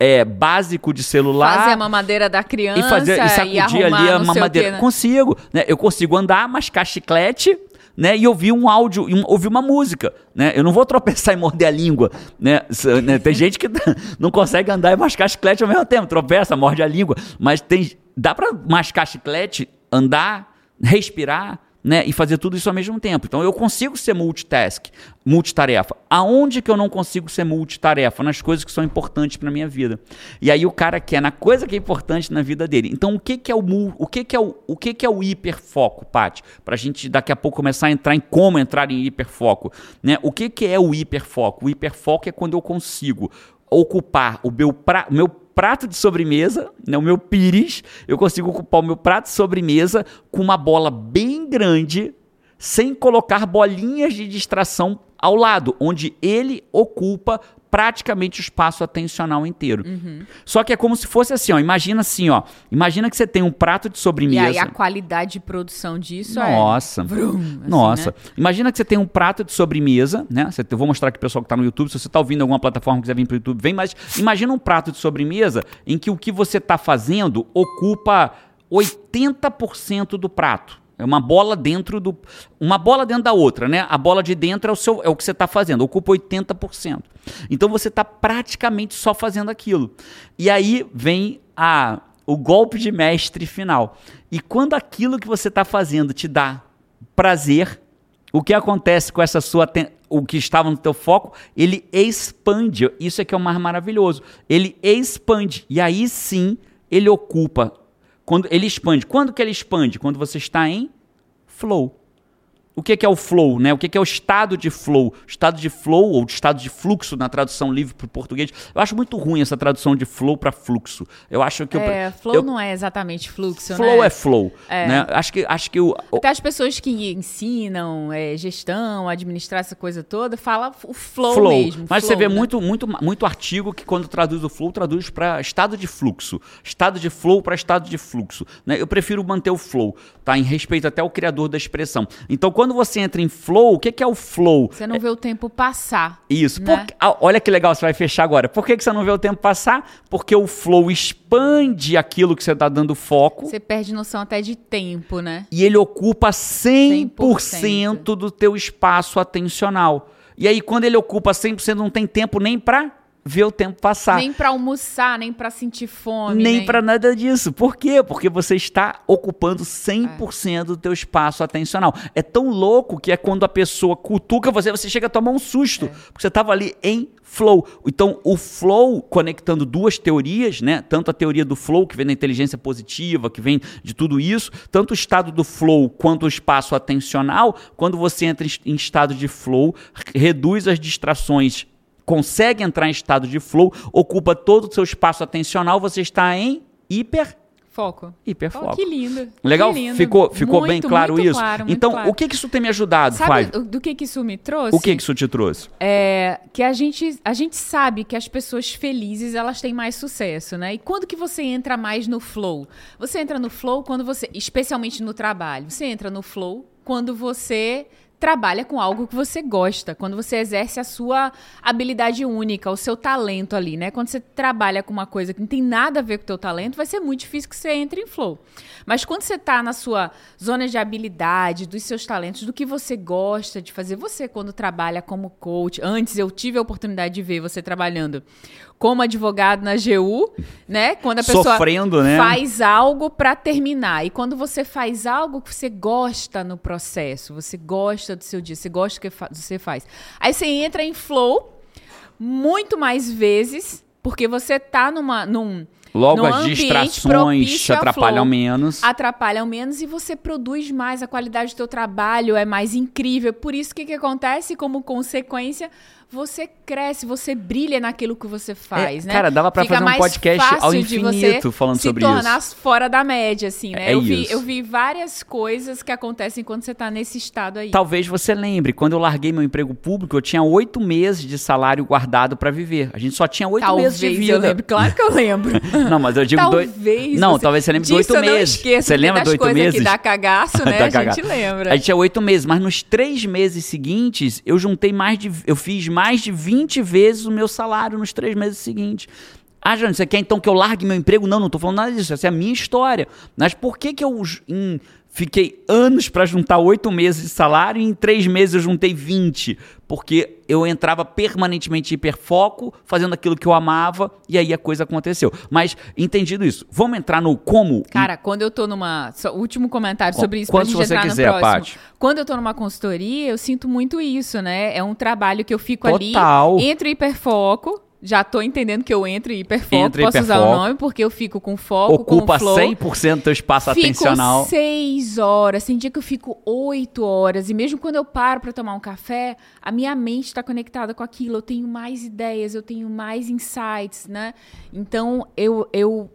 é, básico de celular Fazer a mamadeira da criança e fazer e sacudir arrumar ali a mamadeira. quê, né? Consigo, né? Eu consigo andar, mascar chiclete, né? E ouvir um áudio, e um- ouvir uma música, né? Eu não vou tropeçar e morder a língua, né? Né? Tem gente que não consegue andar e mascar chiclete ao mesmo tempo, tropeça, morde a língua, mas tem dá para mascar chiclete, andar, respirar, né? E fazer tudo isso ao mesmo tempo. Então eu consigo ser multitask, multitarefa. Aonde que eu não consigo ser multitarefa? Nas coisas que são importantes para minha vida. E aí o cara quer na coisa que é importante na vida dele. Então o que que é o o que que é o, o que que é o hiperfoco, Paty? Pra gente daqui a pouco começar a entrar em como entrar em hiperfoco, né? O que que é o hiperfoco? O hiperfoco é quando eu consigo ocupar o meu, pra, o meu prato de sobremesa, né, o meu pires, eu consigo ocupar o meu prato de sobremesa com uma bola bem grande, sem colocar bolinhas de distração ao lado, onde ele ocupa praticamente o espaço atencional inteiro. Uhum. Só que é como se fosse assim, ó, imagina assim, ó, imagina que você tem um prato de E sobremesa. aí a qualidade de produção disso Nossa. é... Assim, Nossa. né? Imagina que você tem um prato de sobremesa, né? Você- Eu vou mostrar aqui pro pessoal que tá no YouTube. Se você tá ouvindo alguma plataforma e quiser vir pro YouTube, vem. Mas imagina um prato de sobremesa em que o que você tá fazendo ocupa 80% do prato. É uma bola dentro do. Uma bola dentro da outra, né? A bola de dentro é o, seu, é o que você está fazendo, ocupa 80%. Então você está praticamente só fazendo aquilo. E aí vem a, o golpe de mestre final. E quando aquilo que você está fazendo te dá prazer, o que acontece com essa sua o que estava no teu foco, ele expande. Isso é que é o mais maravilhoso. Ele expande e aí sim ele ocupa. Quando ele expande. Quando que ele expande? Quando você está em flow. O que que é o flow, né? O que que é o estado de flow? Estado de flow ou estado de fluxo na tradução livre para o português. Eu acho muito ruim essa tradução de flow para fluxo. Eu acho que eu- É, flow eu, não é exatamente fluxo, flow né? é flow, né? Acho que acho que o, o- Até as pessoas que ensinam é, gestão, administrar essa coisa toda, fala o flow, mesmo. Mas flow, você vê né? muito, muito, muito artigo que quando traduz o flow, traduz para estado de fluxo. Estado de flow para estado de fluxo. né? Eu prefiro manter o flow, tá? Em respeito até ao criador da expressão. Então, quando você entra em flow, o que, que é o flow? Você não vê o tempo passar. Isso. né? Por- ah, olha que legal, você vai fechar agora. Por que, que você não vê o tempo passar? Porque o flow expande aquilo que você está dando foco. Você perde noção até de tempo, né? e ele ocupa 100%, 100%. do teu espaço atencional. E aí, quando ele ocupa 100%, não tem tempo nem pra ver o tempo passar. Nem pra almoçar, nem pra sentir fome. Nem pra nada disso. Por quê? Porque você está ocupando 100% do teu espaço atencional. É tão louco que é quando a pessoa cutuca você, você chega a tomar um susto. Porque você estava ali em flow. Então, o flow, conectando duas teorias, né? Tanto a teoria do flow, que vem da inteligência positiva, que vem de tudo isso, tanto o estado do flow quanto o espaço atencional, quando você entra em estado de flow, reduz as distrações consegue entrar em estado de flow, ocupa todo o seu espaço atencional, você está em hiper Foco. hiperfoco. Oh, que lindo. Legal? que lindo. Ficou, ficou bem Muito, claro muito isso? claro, então, claro. o que que isso tem me ajudado, Sabe do que, que isso me trouxe? O que que isso te trouxe? É que a gente, a gente sabe que as pessoas felizes elas têm mais sucesso, né? E quando que você entra mais no flow? Você entra no flow quando você, especialmente no trabalho, você entra no flow quando você trabalha com algo que você gosta, quando você exerce a sua habilidade única, o seu talento ali, né? Quando você trabalha com uma coisa que não tem nada a ver com o teu talento, vai ser muito difícil que você entre em flow. Mas quando você tá na sua zona de habilidade, dos seus talentos, do que você gosta de fazer, você quando trabalha como coach, antes eu tive a oportunidade de ver você trabalhando como advogado na GU, né? Quando a pessoa Sofrendo, né? faz algo para terminar. E quando você faz algo que você gosta no processo, você gosta do seu dia, você gosta do que você faz. Aí você entra em flow muito mais vezes, porque você tá numa num Logo, as distrações te atrapalham flow. menos. atrapalham menos e você produz mais, a qualidade do teu trabalho é mais incrível. Por isso, o que, que acontece? Como consequência, você cresce, você brilha naquilo que você faz, É, né? cara, dava pra Fica fazer um podcast ao infinito falando se sobre tornar isso. fora da média, assim, né? É eu, vi, eu vi várias coisas que acontecem quando você tá nesse estado aí. Talvez você lembre, quando eu larguei meu emprego público, eu tinha oito meses de salário guardado pra viver. A gente só tinha oito meses de vida. eu lembro. Claro que eu lembro. Não, mas eu digo dois. Talvez. Não, você- talvez você lembre de oito meses. esqueço, Você lembra de oito meses? que dá cagaço, né? Dá a gente lembra. A gente tinha oito meses, mas nos três meses seguintes, eu juntei mais de. Eu fiz mais de 20 vezes o meu salário nos três meses seguintes. Ah, Jane, você quer então que eu largue meu emprego? Não, não tô falando nada disso. Essa é a minha história. Mas por que, que eu em- fiquei anos para juntar oito meses de salário e em três meses eu juntei 20? Porque eu entrava permanentemente em hiperfoco, fazendo aquilo que eu amava, e aí a coisa aconteceu. Mas, entendido isso, vamos entrar no como. Cara, quando eu tô numa. Só, último comentário Qu- sobre isso gente você entrar quiser, no. Paty. Quando eu tô numa consultoria, eu sinto muito isso, né? É um trabalho que eu fico Total. ali entre o hiperfoco já tô entendendo que eu entro em hiperfoco, Entra posso usar o hiperfoco. nome, porque eu fico com foco, Ocupa com flow. 100% do teu espaço Fico atencional. seis horas, tem dia que eu fico oito horas. E mesmo quando eu paro para tomar um café, a minha mente está conectada com aquilo. Eu tenho mais ideias, eu tenho mais insights, né? Então, eu, eu,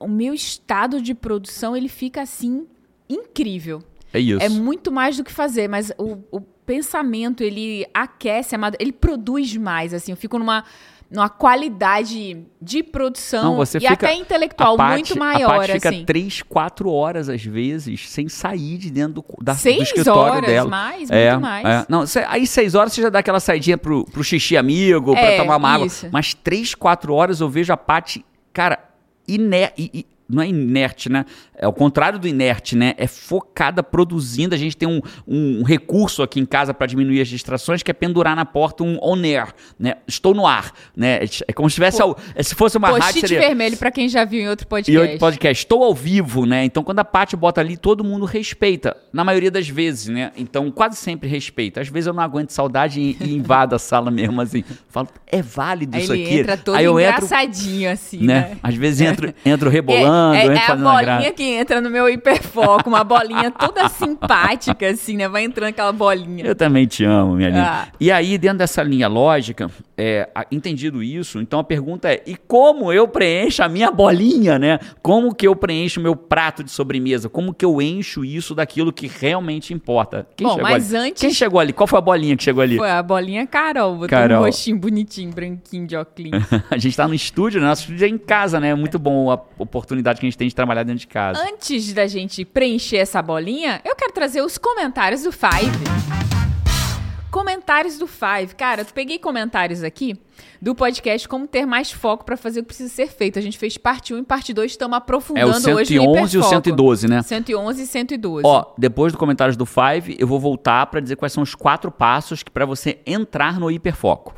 o meu estado de produção, ele fica assim, incrível. É isso. É muito mais do que fazer, mas o, o pensamento, ele aquece, amado, ele produz mais, assim. Eu fico numa, numa qualidade de produção Não, e até intelectual Paty- muito maior, A Paty fica assim. 3, 4 horas, às vezes, sem sair de dentro do, da, do Seis escritório horas, dela. mais, é, muito mais. é. Não, cê- aí 6 horas você já dá aquela saidinha pro, pro xixi amigo, pra É, tomar uma água. Mas 3, 4 horas eu vejo a Paty, cara, iner, i- i- não é inerte, né? É o contrário do inerte, né? É focada produzindo. A gente tem um, um recurso aqui em casa para diminuir as distrações, que é pendurar na porta um on air, né? Estou no ar, né? É como se tivesse, ao- se fosse uma rádio, Post-it seria... vermelho pra quem já viu em outro podcast. hoje podcast, estou ao vivo, né? Então quando a Paty bota ali, todo mundo respeita. Na maioria das vezes, né? Então quase sempre respeita. Às vezes eu não aguento saudade e, e invado a sala mesmo, assim. Falo, é válido Aí isso ele aqui. entra todo Aí eu entro, engraçadinho, assim, né? né? Às vezes entro, entro rebolando, é, é, é a bolinha que entra no meu hiperfoco, uma bolinha toda simpática, assim, né? Vai entrando aquela bolinha. Eu também te amo, minha linda. Ah. E aí, dentro dessa linha lógica, é, entendido isso, então a pergunta é: e como eu preencho a minha bolinha, né? Como que eu preencho o meu prato de sobremesa? Como que eu encho isso daquilo que realmente importa? Quem Bom, chegou mas ali? antes- Quem chegou ali? Qual foi a bolinha que chegou ali? Foi a bolinha Carol, botou Carol. um rostinho bonitinho, branquinho de óculos. a gente tá no estúdio, né? Nosso estúdio é em casa, né? É muito bom a oportunidade que a gente tem de trabalhar dentro de casa. Antes da gente preencher essa bolinha, eu quero trazer os comentários do Five. Comentários do Five. Cara, eu peguei comentários aqui do podcast Como Ter Mais Foco para fazer o que precisa ser feito. A gente fez parte 1 e parte 2, estamos É aprofundando o hoje no 111 e o hiperfoco. 112, né? 111 e 112. Ó, depois do comentários do Five, eu vou voltar pra dizer quais são os quatro passos que para você entrar no hiperfoco.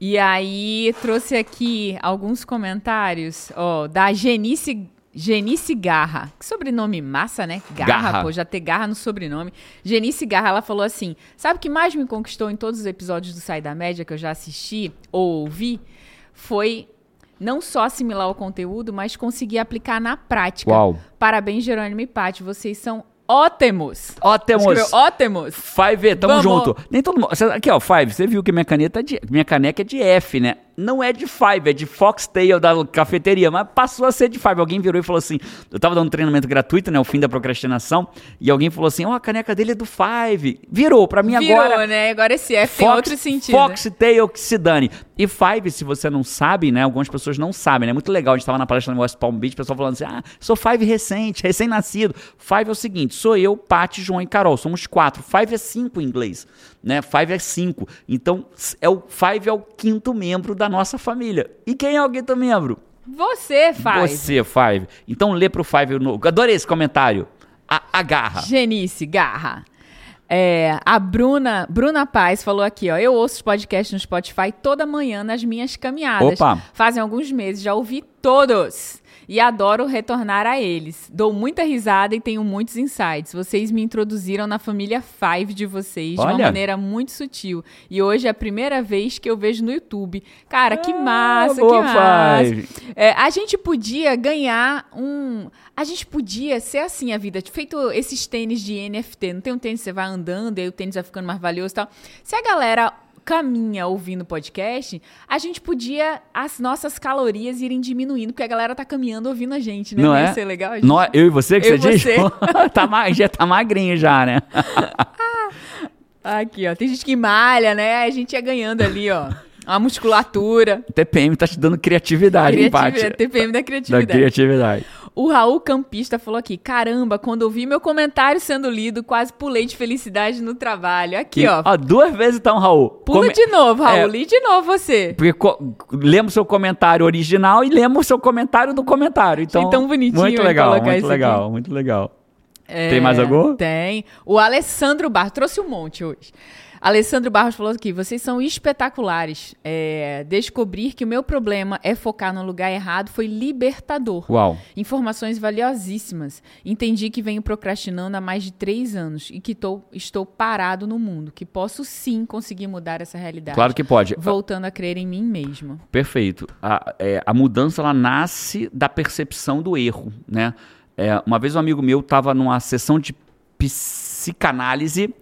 E aí, trouxe aqui alguns comentários, ó, da Genice, Genice Garra. Que sobrenome massa, né? Garra, Garra. pô, já ter Garra no sobrenome. Genice Garra, ela falou assim: sabe o que mais me conquistou em todos os episódios do Sai da Média que eu já assisti ou ouvi? Foi não só assimilar o conteúdo, mas conseguir aplicar na prática. Uau. Parabéns, Jerônimo e Paty, vocês são ótimos. Ó, temos. Escreveu ótimos. Five, tamo Vamos. junto. Nem todo mundo. Aqui, ó, Five, você viu que minha caneta é de, minha caneca é de F, né? Não é de Five, é de Foxtail da cafeteria, mas passou a ser de Five. Alguém virou e falou assim: eu tava dando um treinamento gratuito, né? O fim da procrastinação, e alguém falou assim: ó, a caneca dele é do Five. Virou, pra mim Virou, agora. né? Agora esse F tem outro sentido. Foxtail que se dane. E Five, se você não sabe, né? Algumas pessoas não sabem, né? Muito legal. A gente tava na palestra no West Palm Beach, o pessoal falando assim: ah, sou Five recente, recém-nascido. Five é o seguinte: sou eu, Paty, João e Carol. Somos quatro. Five é cinco em inglês, né? Five é cinco. Então, é o Five é o quinto membro da nossa família. E quem é o quinto membro? Você faz. Você, Five. Então lê pro Five. No... Adorei esse comentário. A, agarra. Genice, garra. É, a Bruna, Bruna Paz falou aqui, ó. Eu ouço os podcasts no Spotify toda manhã nas minhas caminhadas. Opa. Fazem alguns meses, já ouvi todos. E adoro retornar a eles. Dou muita risada e tenho muitos insights. Vocês me introduziram na família Five de vocês de uma Olha. maneira muito sutil. E hoje é a primeira vez que eu vejo no YouTube. Cara, que massa, boa, que massa. Five. É, a gente podia ganhar um. A gente podia ser assim a vida, feito esses tênis de NFT. Não tem um tênis que você vai andando e aí o tênis vai ficando mais valioso e tal. Se a galera caminha ouvindo podcast, a gente podia as nossas calorias irem diminuindo, porque a galera tá caminhando ouvindo a gente, né? Não Ia é? ser legal, gente? Não é eu e você que Eu você você. tá ma- já tá magrinho já, né? Aqui, ó. Tem gente que malha, né? A gente ia ganhando ali, ó. Uma musculatura. TPM tá te dando criatividade, empate. Criatividade, TPM da Da criatividade. O Raul Campista falou aqui: caramba, quando eu vi meu comentário sendo lido, quase pulei de felicidade no trabalho. Aqui, Que- ó. duas vezes então, Raul. Pula Come- de novo, Raul. É. Li de novo você. Porque co... lemos seu comentário original e lemos seu comentário do comentário. Então, tão bonitinho Muito legal, muito legal, muito legal. É, Tem mais algum? Tem. O Alessandro Barros trouxe um monte hoje. Alessandro Barros falou aqui: vocês são espetaculares. É, descobrir que o meu problema é focar no lugar errado foi libertador. Uau. Informações valiosíssimas. Entendi que venho procrastinando há mais de três anos e que tô, estou parado no mundo, que posso sim conseguir mudar essa realidade. Claro que pode. Voltando a crer em mim mesmo. Perfeito. A, é, a mudança ela nasce da percepção do erro, né? É, uma vez um amigo meu estava numa sessão de psicanálise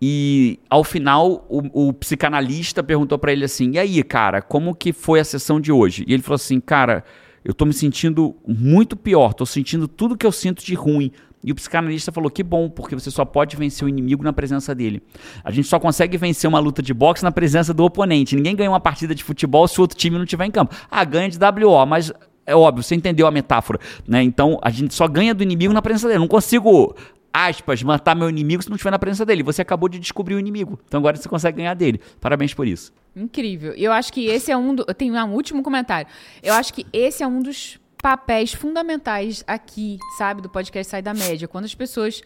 e ao final o, o psicanalista perguntou para ele assim: "E aí, cara, como que foi a sessão de hoje?" E ele falou assim: "Cara, eu tô me sentindo muito pior, tô sentindo tudo que eu sinto de ruim." E o psicanalista falou: que bom, porque você só pode vencer o inimigo na presença dele. A gente só consegue vencer uma luta de boxe na presença do oponente. Ninguém ganha uma partida de futebol se o outro time não estiver em campo. Ah, ganha de WO, mas é óbvio, você entendeu a metáfora, né? Então a gente só ganha do inimigo na presença dele. Eu não consigo, aspas, matar meu inimigo se não estiver na presença dele. Você acabou de descobrir o inimigo. Então agora você consegue ganhar dele. Parabéns por isso. Incrível. Eu acho que esse é um do. Tenho um último comentário. Eu acho que esse é um dos papéis fundamentais aqui, sabe, do podcast Sai da Média. Quando as pessoas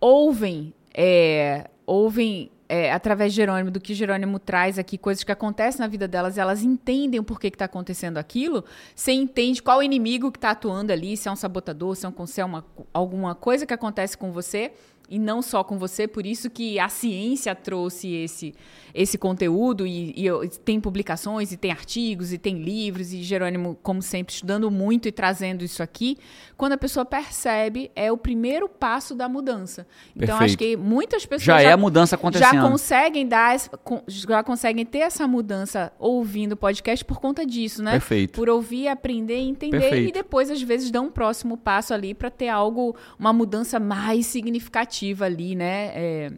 ouvem, é, ouvem é, através de Jerônimo, do que Jerônimo traz aqui, coisas que acontecem na vida delas, elas entendem o porquê que está acontecendo aquilo, você entende qual o inimigo que está atuando ali, se é um sabotador, se é, um, se é uma, alguma coisa que acontece com você, e não só com você, por isso que a ciência trouxe esse, esse conteúdo e, e, tem publicações e tem artigos e tem livros e Jerônimo, como sempre, estudando muito e trazendo isso aqui. Quando a pessoa percebe, é o primeiro passo da mudança. Então, Perfeito. acho que muitas pessoas já, já é a mudança acontecendo. Já conseguem dar, já conseguem ter essa mudança ouvindo o podcast por conta disso, né? Perfeito. Por ouvir, aprender, entender Perfeito. e depois às vezes dão um próximo passo ali para ter algo, uma mudança mais significativa ali, né? É,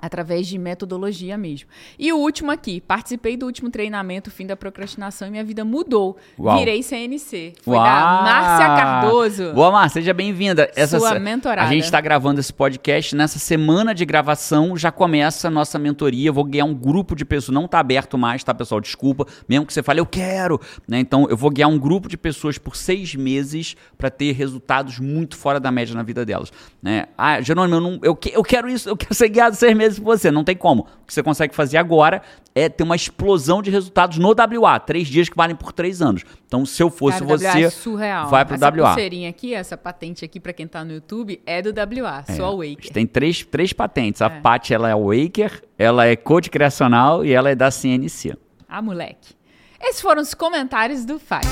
através de metodologia mesmo. E o último aqui, participei do último treinamento Fim da Procrastinação e minha vida mudou. Uau. Virei CNC. Foi Uau. da Márcia Cardoso. Boa, Márcia, seja bem-vinda. Sua mentorada. A gente está gravando esse podcast. Nessa semana de gravação já começa a nossa mentoria. Eu vou guiar um grupo de pessoas. Não está aberto mais, tá, pessoal? Desculpa. Mesmo que você fale, eu quero. Né? Então, eu vou guiar um grupo de pessoas por seis meses para ter resultados muito fora da média na vida delas. Né? Ah, Jerônimo, eu, não, eu, que, eu quero isso. Eu quero ser guiado seis meses por você. Não tem como. O que você consegue fazer agora é ter uma explosão de resultados no WA. Três dias que valem por três anos. Então, se eu fosse Cara, você, é surreal. vai pro essa WA. pulseirinha aqui, essa patente aqui para quem tá no YouTube, é do WA, É, sou a a Waker. gente Tem três, três patentes. A Paty, ela é Waker, ela é coach criacional e ela é da CNC. Ah, moleque. Esses foram os comentários do Fábio.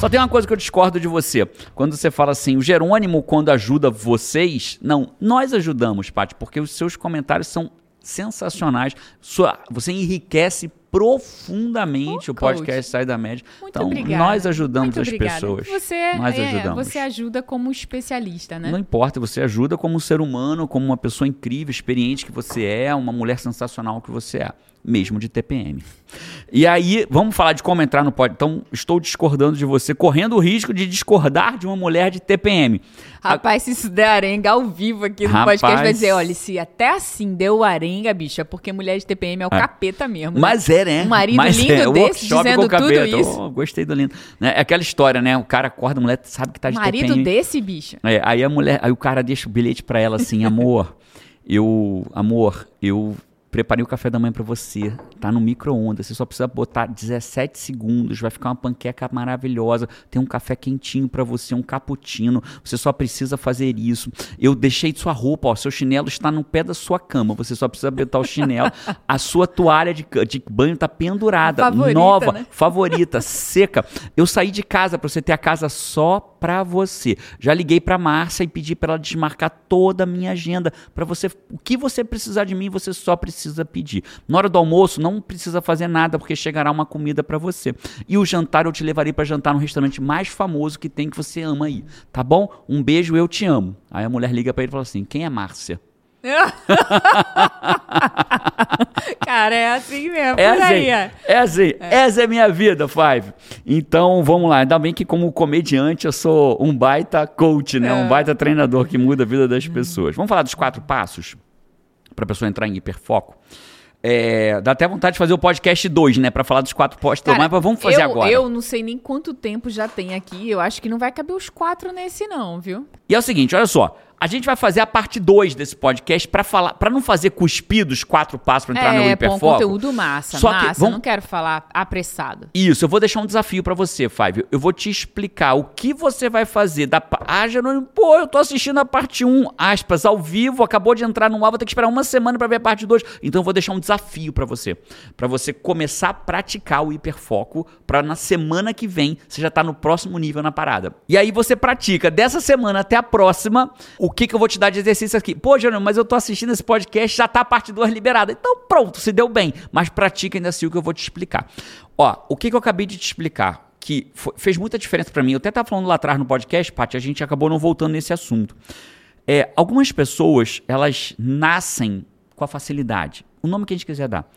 Só tem uma coisa que eu discordo de você. Quando você fala assim, o Jerônimo, quando ajuda vocês. Não, nós ajudamos, Paty, porque os seus comentários são sensacionais. Sua, você enriquece profundamente Ô, o podcast. Sai da Média. Muito então, obrigada. nós ajudamos Muito as obrigada. pessoas. Você, nós é, ajudamos. você ajuda como especialista, né? Não importa, você ajuda como um ser humano, como uma pessoa incrível, experiente que você é, uma mulher sensacional que você é, mesmo de TPM. E aí, vamos falar de como entrar no pod. Então, estou discordando de você, correndo o risco de discordar de uma mulher de TPM. Rapaz, se isso der arenga ao vivo aqui no Rapaz. podcast, vai dizer, olha, se até assim deu arenga, bicha, porque mulher de TPM é o capeta mesmo. né? Mas é, né? Um marido Mas lindo é, desse dizendo tudo capeta. isso. Oh, gostei do lindo. Né? É aquela história, né? O cara acorda, a mulher sabe que tá de Marido desse, bicha. É, aí a mulher, aí o cara deixa o bilhete pra ela assim, amor, eu, amor, eu preparei o café da manhã pra você, tá no micro-ondas, você só precisa botar 17 segundos, vai ficar uma panqueca maravilhosa, tem um café quentinho pra você, um cappuccino, você só precisa fazer isso. Eu deixei sua roupa, ó, seu chinelo está no pé da sua cama, você só precisa botar o chinelo, a sua toalha de, de banho tá pendurada, Favorita, nova, né? favorita, seca. Eu saí de casa pra você ter a casa só pra você. Já liguei pra Márcia e pedi pra ela desmarcar toda a minha agenda pra você. O que você precisar de mim, você só precisa pedir. Na hora do almoço, não precisa fazer nada porque chegará uma comida pra você. E o jantar eu te levarei pra jantar no restaurante mais famoso que tem que você ama aí, tá bom? Um beijo, eu te amo. Aí a mulher liga pra ele e fala assim: "Quem é Márcia?" Cara, é assim mesmo. É assim, aí, é. é assim. Essa é minha vida, Five. Então, vamos lá. Ainda bem que como comediante eu sou um baita coach, né? É. Um baita treinador que muda a vida das pessoas. Vamos falar dos quatro passos para a pessoa entrar em hiperfoco. É, dá até vontade de fazer o podcast 2, né? Pra falar dos quatro postos, mas vamos fazer eu, agora. Eu não sei nem quanto tempo já tem aqui. Eu acho que não vai caber os quatro nesse, não, viu? E é o seguinte, olha só. A gente vai fazer a parte 2 desse podcast pra falar, para não fazer cuspidos quatro passos pra entrar no é, um hiperfoco. conteúdo massa, Só que massa. vamos- Não quero falar apressado. Isso, eu vou deixar um desafio pra você, Five. Eu vou te explicar o que você vai fazer da Ah, Jerônimo, pô, eu tô assistindo a parte 1, aspas, ao vivo, acabou de entrar no ar, vou ter que esperar uma semana pra ver a parte 2. Então eu vou deixar um desafio pra você, Pra você começar a praticar o hiperfoco, pra na semana que vem você já tá no próximo nível na parada. E aí você pratica dessa semana até a próxima, o que que eu vou te dar de exercício aqui? Pô, Jerônimo, mas eu tô assistindo esse podcast, já tá a parte 2 liberada. Então pronto, se deu bem, mas pratica ainda assim o que eu vou te explicar. Ó, o que, que eu acabei de te explicar, que fo- fez muita diferença pra mim, eu até tava falando lá atrás no podcast, Paty, a gente acabou não voltando nesse assunto. É, algumas pessoas, elas nascem com a facilidade, o nome que a gente quiser dar,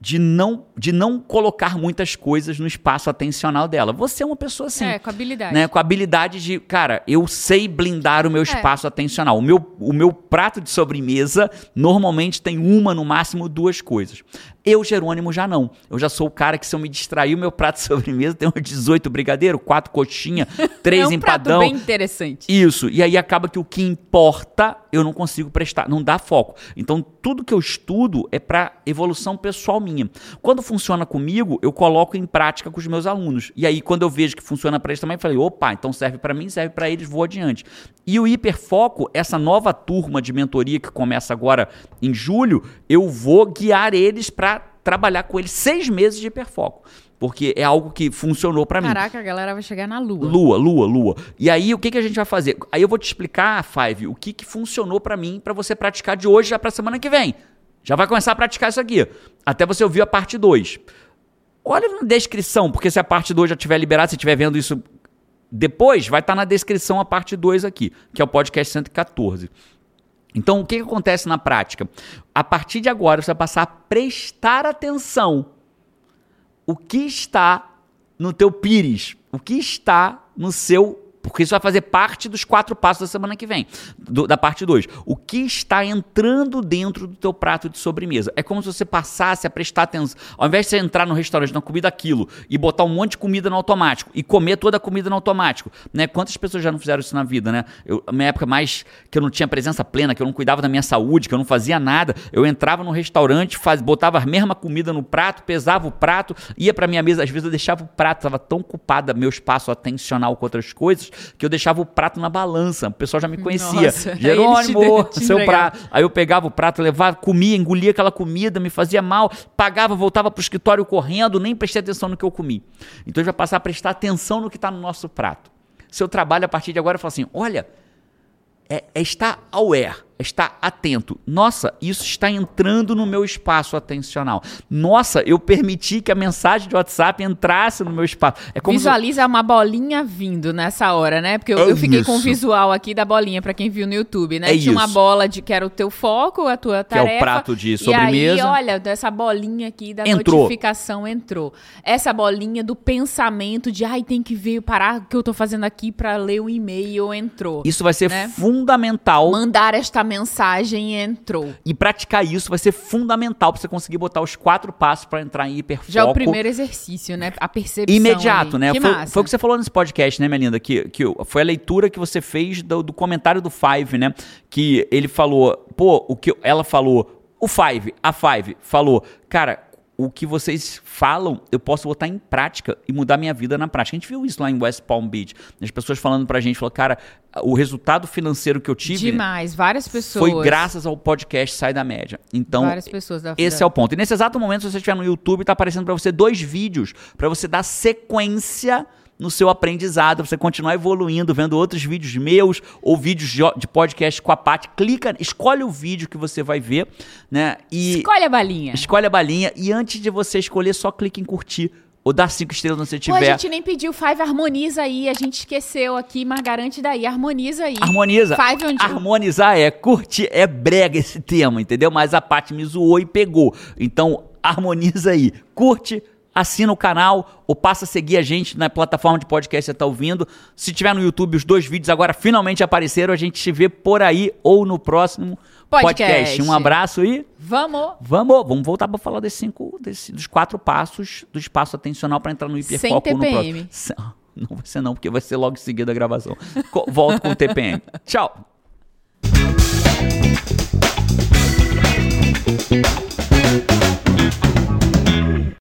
de não, de não colocar muitas coisas no espaço atencional dela. Você é uma pessoa assim É, com habilidade. né, com habilidade de, cara, eu sei blindar o meu espaço atencional. O meu, o meu prato de sobremesa normalmente tem uma, no máximo, duas coisas. Eu, Jerônimo, já não. Eu já sou o cara que, se eu me distrair, o meu prato de sobremesa tem uns 18 brigadeiro, quatro coxinha, três é um empadão. prato bem interessante. Isso. E aí acaba que o que importa eu não consigo prestar, não dá foco. Então tudo que eu estudo é para evolução pessoal minha. Quando funciona comigo, eu coloco em prática com os meus alunos. E aí quando eu vejo que funciona para eles também, eu falei, opa, então serve para mim, serve para eles, vou adiante. E o hiperfoco, essa nova turma de mentoria que começa agora em julho, eu vou guiar eles para trabalhar com eles seis meses de hiperfoco. Porque é algo que funcionou para mim. Caraca, a galera vai chegar na lua. Lua, lua, lua. E aí, o que, que a gente vai fazer? Aí eu vou te explicar, Five, o que, que funcionou pra mim pra você praticar de hoje já pra semana que vem. Já vai começar a praticar isso aqui. Até você ouvir a parte 2. Olha na descrição, porque se a parte 2 já estiver liberada, se estiver vendo isso depois, vai estar na descrição a parte 2 aqui, que é o podcast 114. Então, o que, que acontece na prática? A partir de agora, você vai passar a prestar atenção o que está no teu pires, o que está no seu. Porque isso vai fazer parte dos quatro passos da semana que vem, do- da parte 2. O que está entrando dentro do teu prato de sobremesa. É como se você passasse a prestar atenção. Ao invés de você entrar no restaurante na comida aquilo e botar um monte de comida no automático e comer toda a comida no automático. Né? Quantas pessoas já não fizeram isso na vida, né? Eu, minha época mais que eu não tinha presença plena, que eu não cuidava da minha saúde, que eu não fazia nada, eu entrava no restaurante, faz, botava a mesma comida no prato, pesava o prato, ia pra minha mesa, às vezes eu deixava o prato, tava tão ocupado meu espaço atencional com outras coisas, que eu deixava o prato na balança. O pessoal já me conhecia. Nossa, Jerônimo, te- te seu prato. Aí eu pegava o prato, levava, comia, engolia aquela comida, me fazia mal, pagava, voltava pro escritório correndo, nem prestei atenção no que eu comi. Então a gente vai passar a prestar atenção no que está no nosso prato. Seu trabalho a partir de agora falar assim: olha, é, é estar aware, é estar atento. Nossa, isso está entrando no meu espaço atencional. Nossa, eu permiti que a mensagem de WhatsApp entrasse no meu espaço. É Visualiza uma bolinha vindo nessa hora, né? Porque eu, É eu fiquei com o isso. visual aqui da bolinha, pra quem viu no YouTube, né? É Tinha uma isso. bola de que era o teu foco, a tua Que é o tarefa. prato de E aí, sobremesa. olha, dessa bolinha aqui da Entrou. notificação entrou. Essa bolinha do pensamento de, ai, tem que ver, parar o que eu tô fazendo aqui pra ler o e-mail entrou. isso vai ser né? fundamental. Mandar esta mensagem entrou. E praticar isso vai ser fundamental para você conseguir botar os quatro passos para entrar em hiperfoco. Já é o primeiro exercício, né? A percepção. Imediato, ali. né? Que Foi, massa. foi o que você falou nesse podcast, né, minha linda? Que, que foi a leitura que você fez do, do comentário do Five, né? Que ele falou, pô, o que ela falou, o Five, a Five falou, cara, o que vocês falam, eu posso botar em prática e mudar minha vida na prática. A gente viu isso lá em West Palm Beach. As pessoas falando pra gente, falou, cara, o resultado financeiro que eu tive Demais. Várias pessoas. foi graças ao podcast Sai da Média. Então, Várias pessoas da esse é o ponto. E nesse exato momento, se você estiver no YouTube, tá aparecendo para você dois vídeos para você dar sequência no seu aprendizado, pra você continuar evoluindo, vendo outros vídeos meus ou vídeos de, podcast com a Paty. Clica, escolhe o vídeo que você vai ver, né? E Escolhe a balinha. escolhe a balinha e antes de você escolher, só clique em curtir ou dar cinco estrelas onde você Pô, a tiver. gente nem pediu Five, harmoniza aí. A gente esqueceu aqui, mas garante daí. Harmoniza aí. Harmoniza. Five onde... Harmonizar é curtir, é brega esse tema, entendeu? Mas a Paty me zoou e pegou. Então, harmoniza aí. Curte, assina o canal ou passa a seguir a gente na plataforma de podcast que você está ouvindo. Se tiver no YouTube, os dois vídeos agora finalmente apareceram. A gente se vê por aí ou no próximo podcast. Podcast. Um abraço e Vamos! vamos, vamos voltar para falar desses cinco, desse- dos quatro passos do espaço atencional para entrar no hiperfoco no TPM. Não vai ser não, porque vai ser logo em seguida a gravação. Volto com o TPM. Tchau.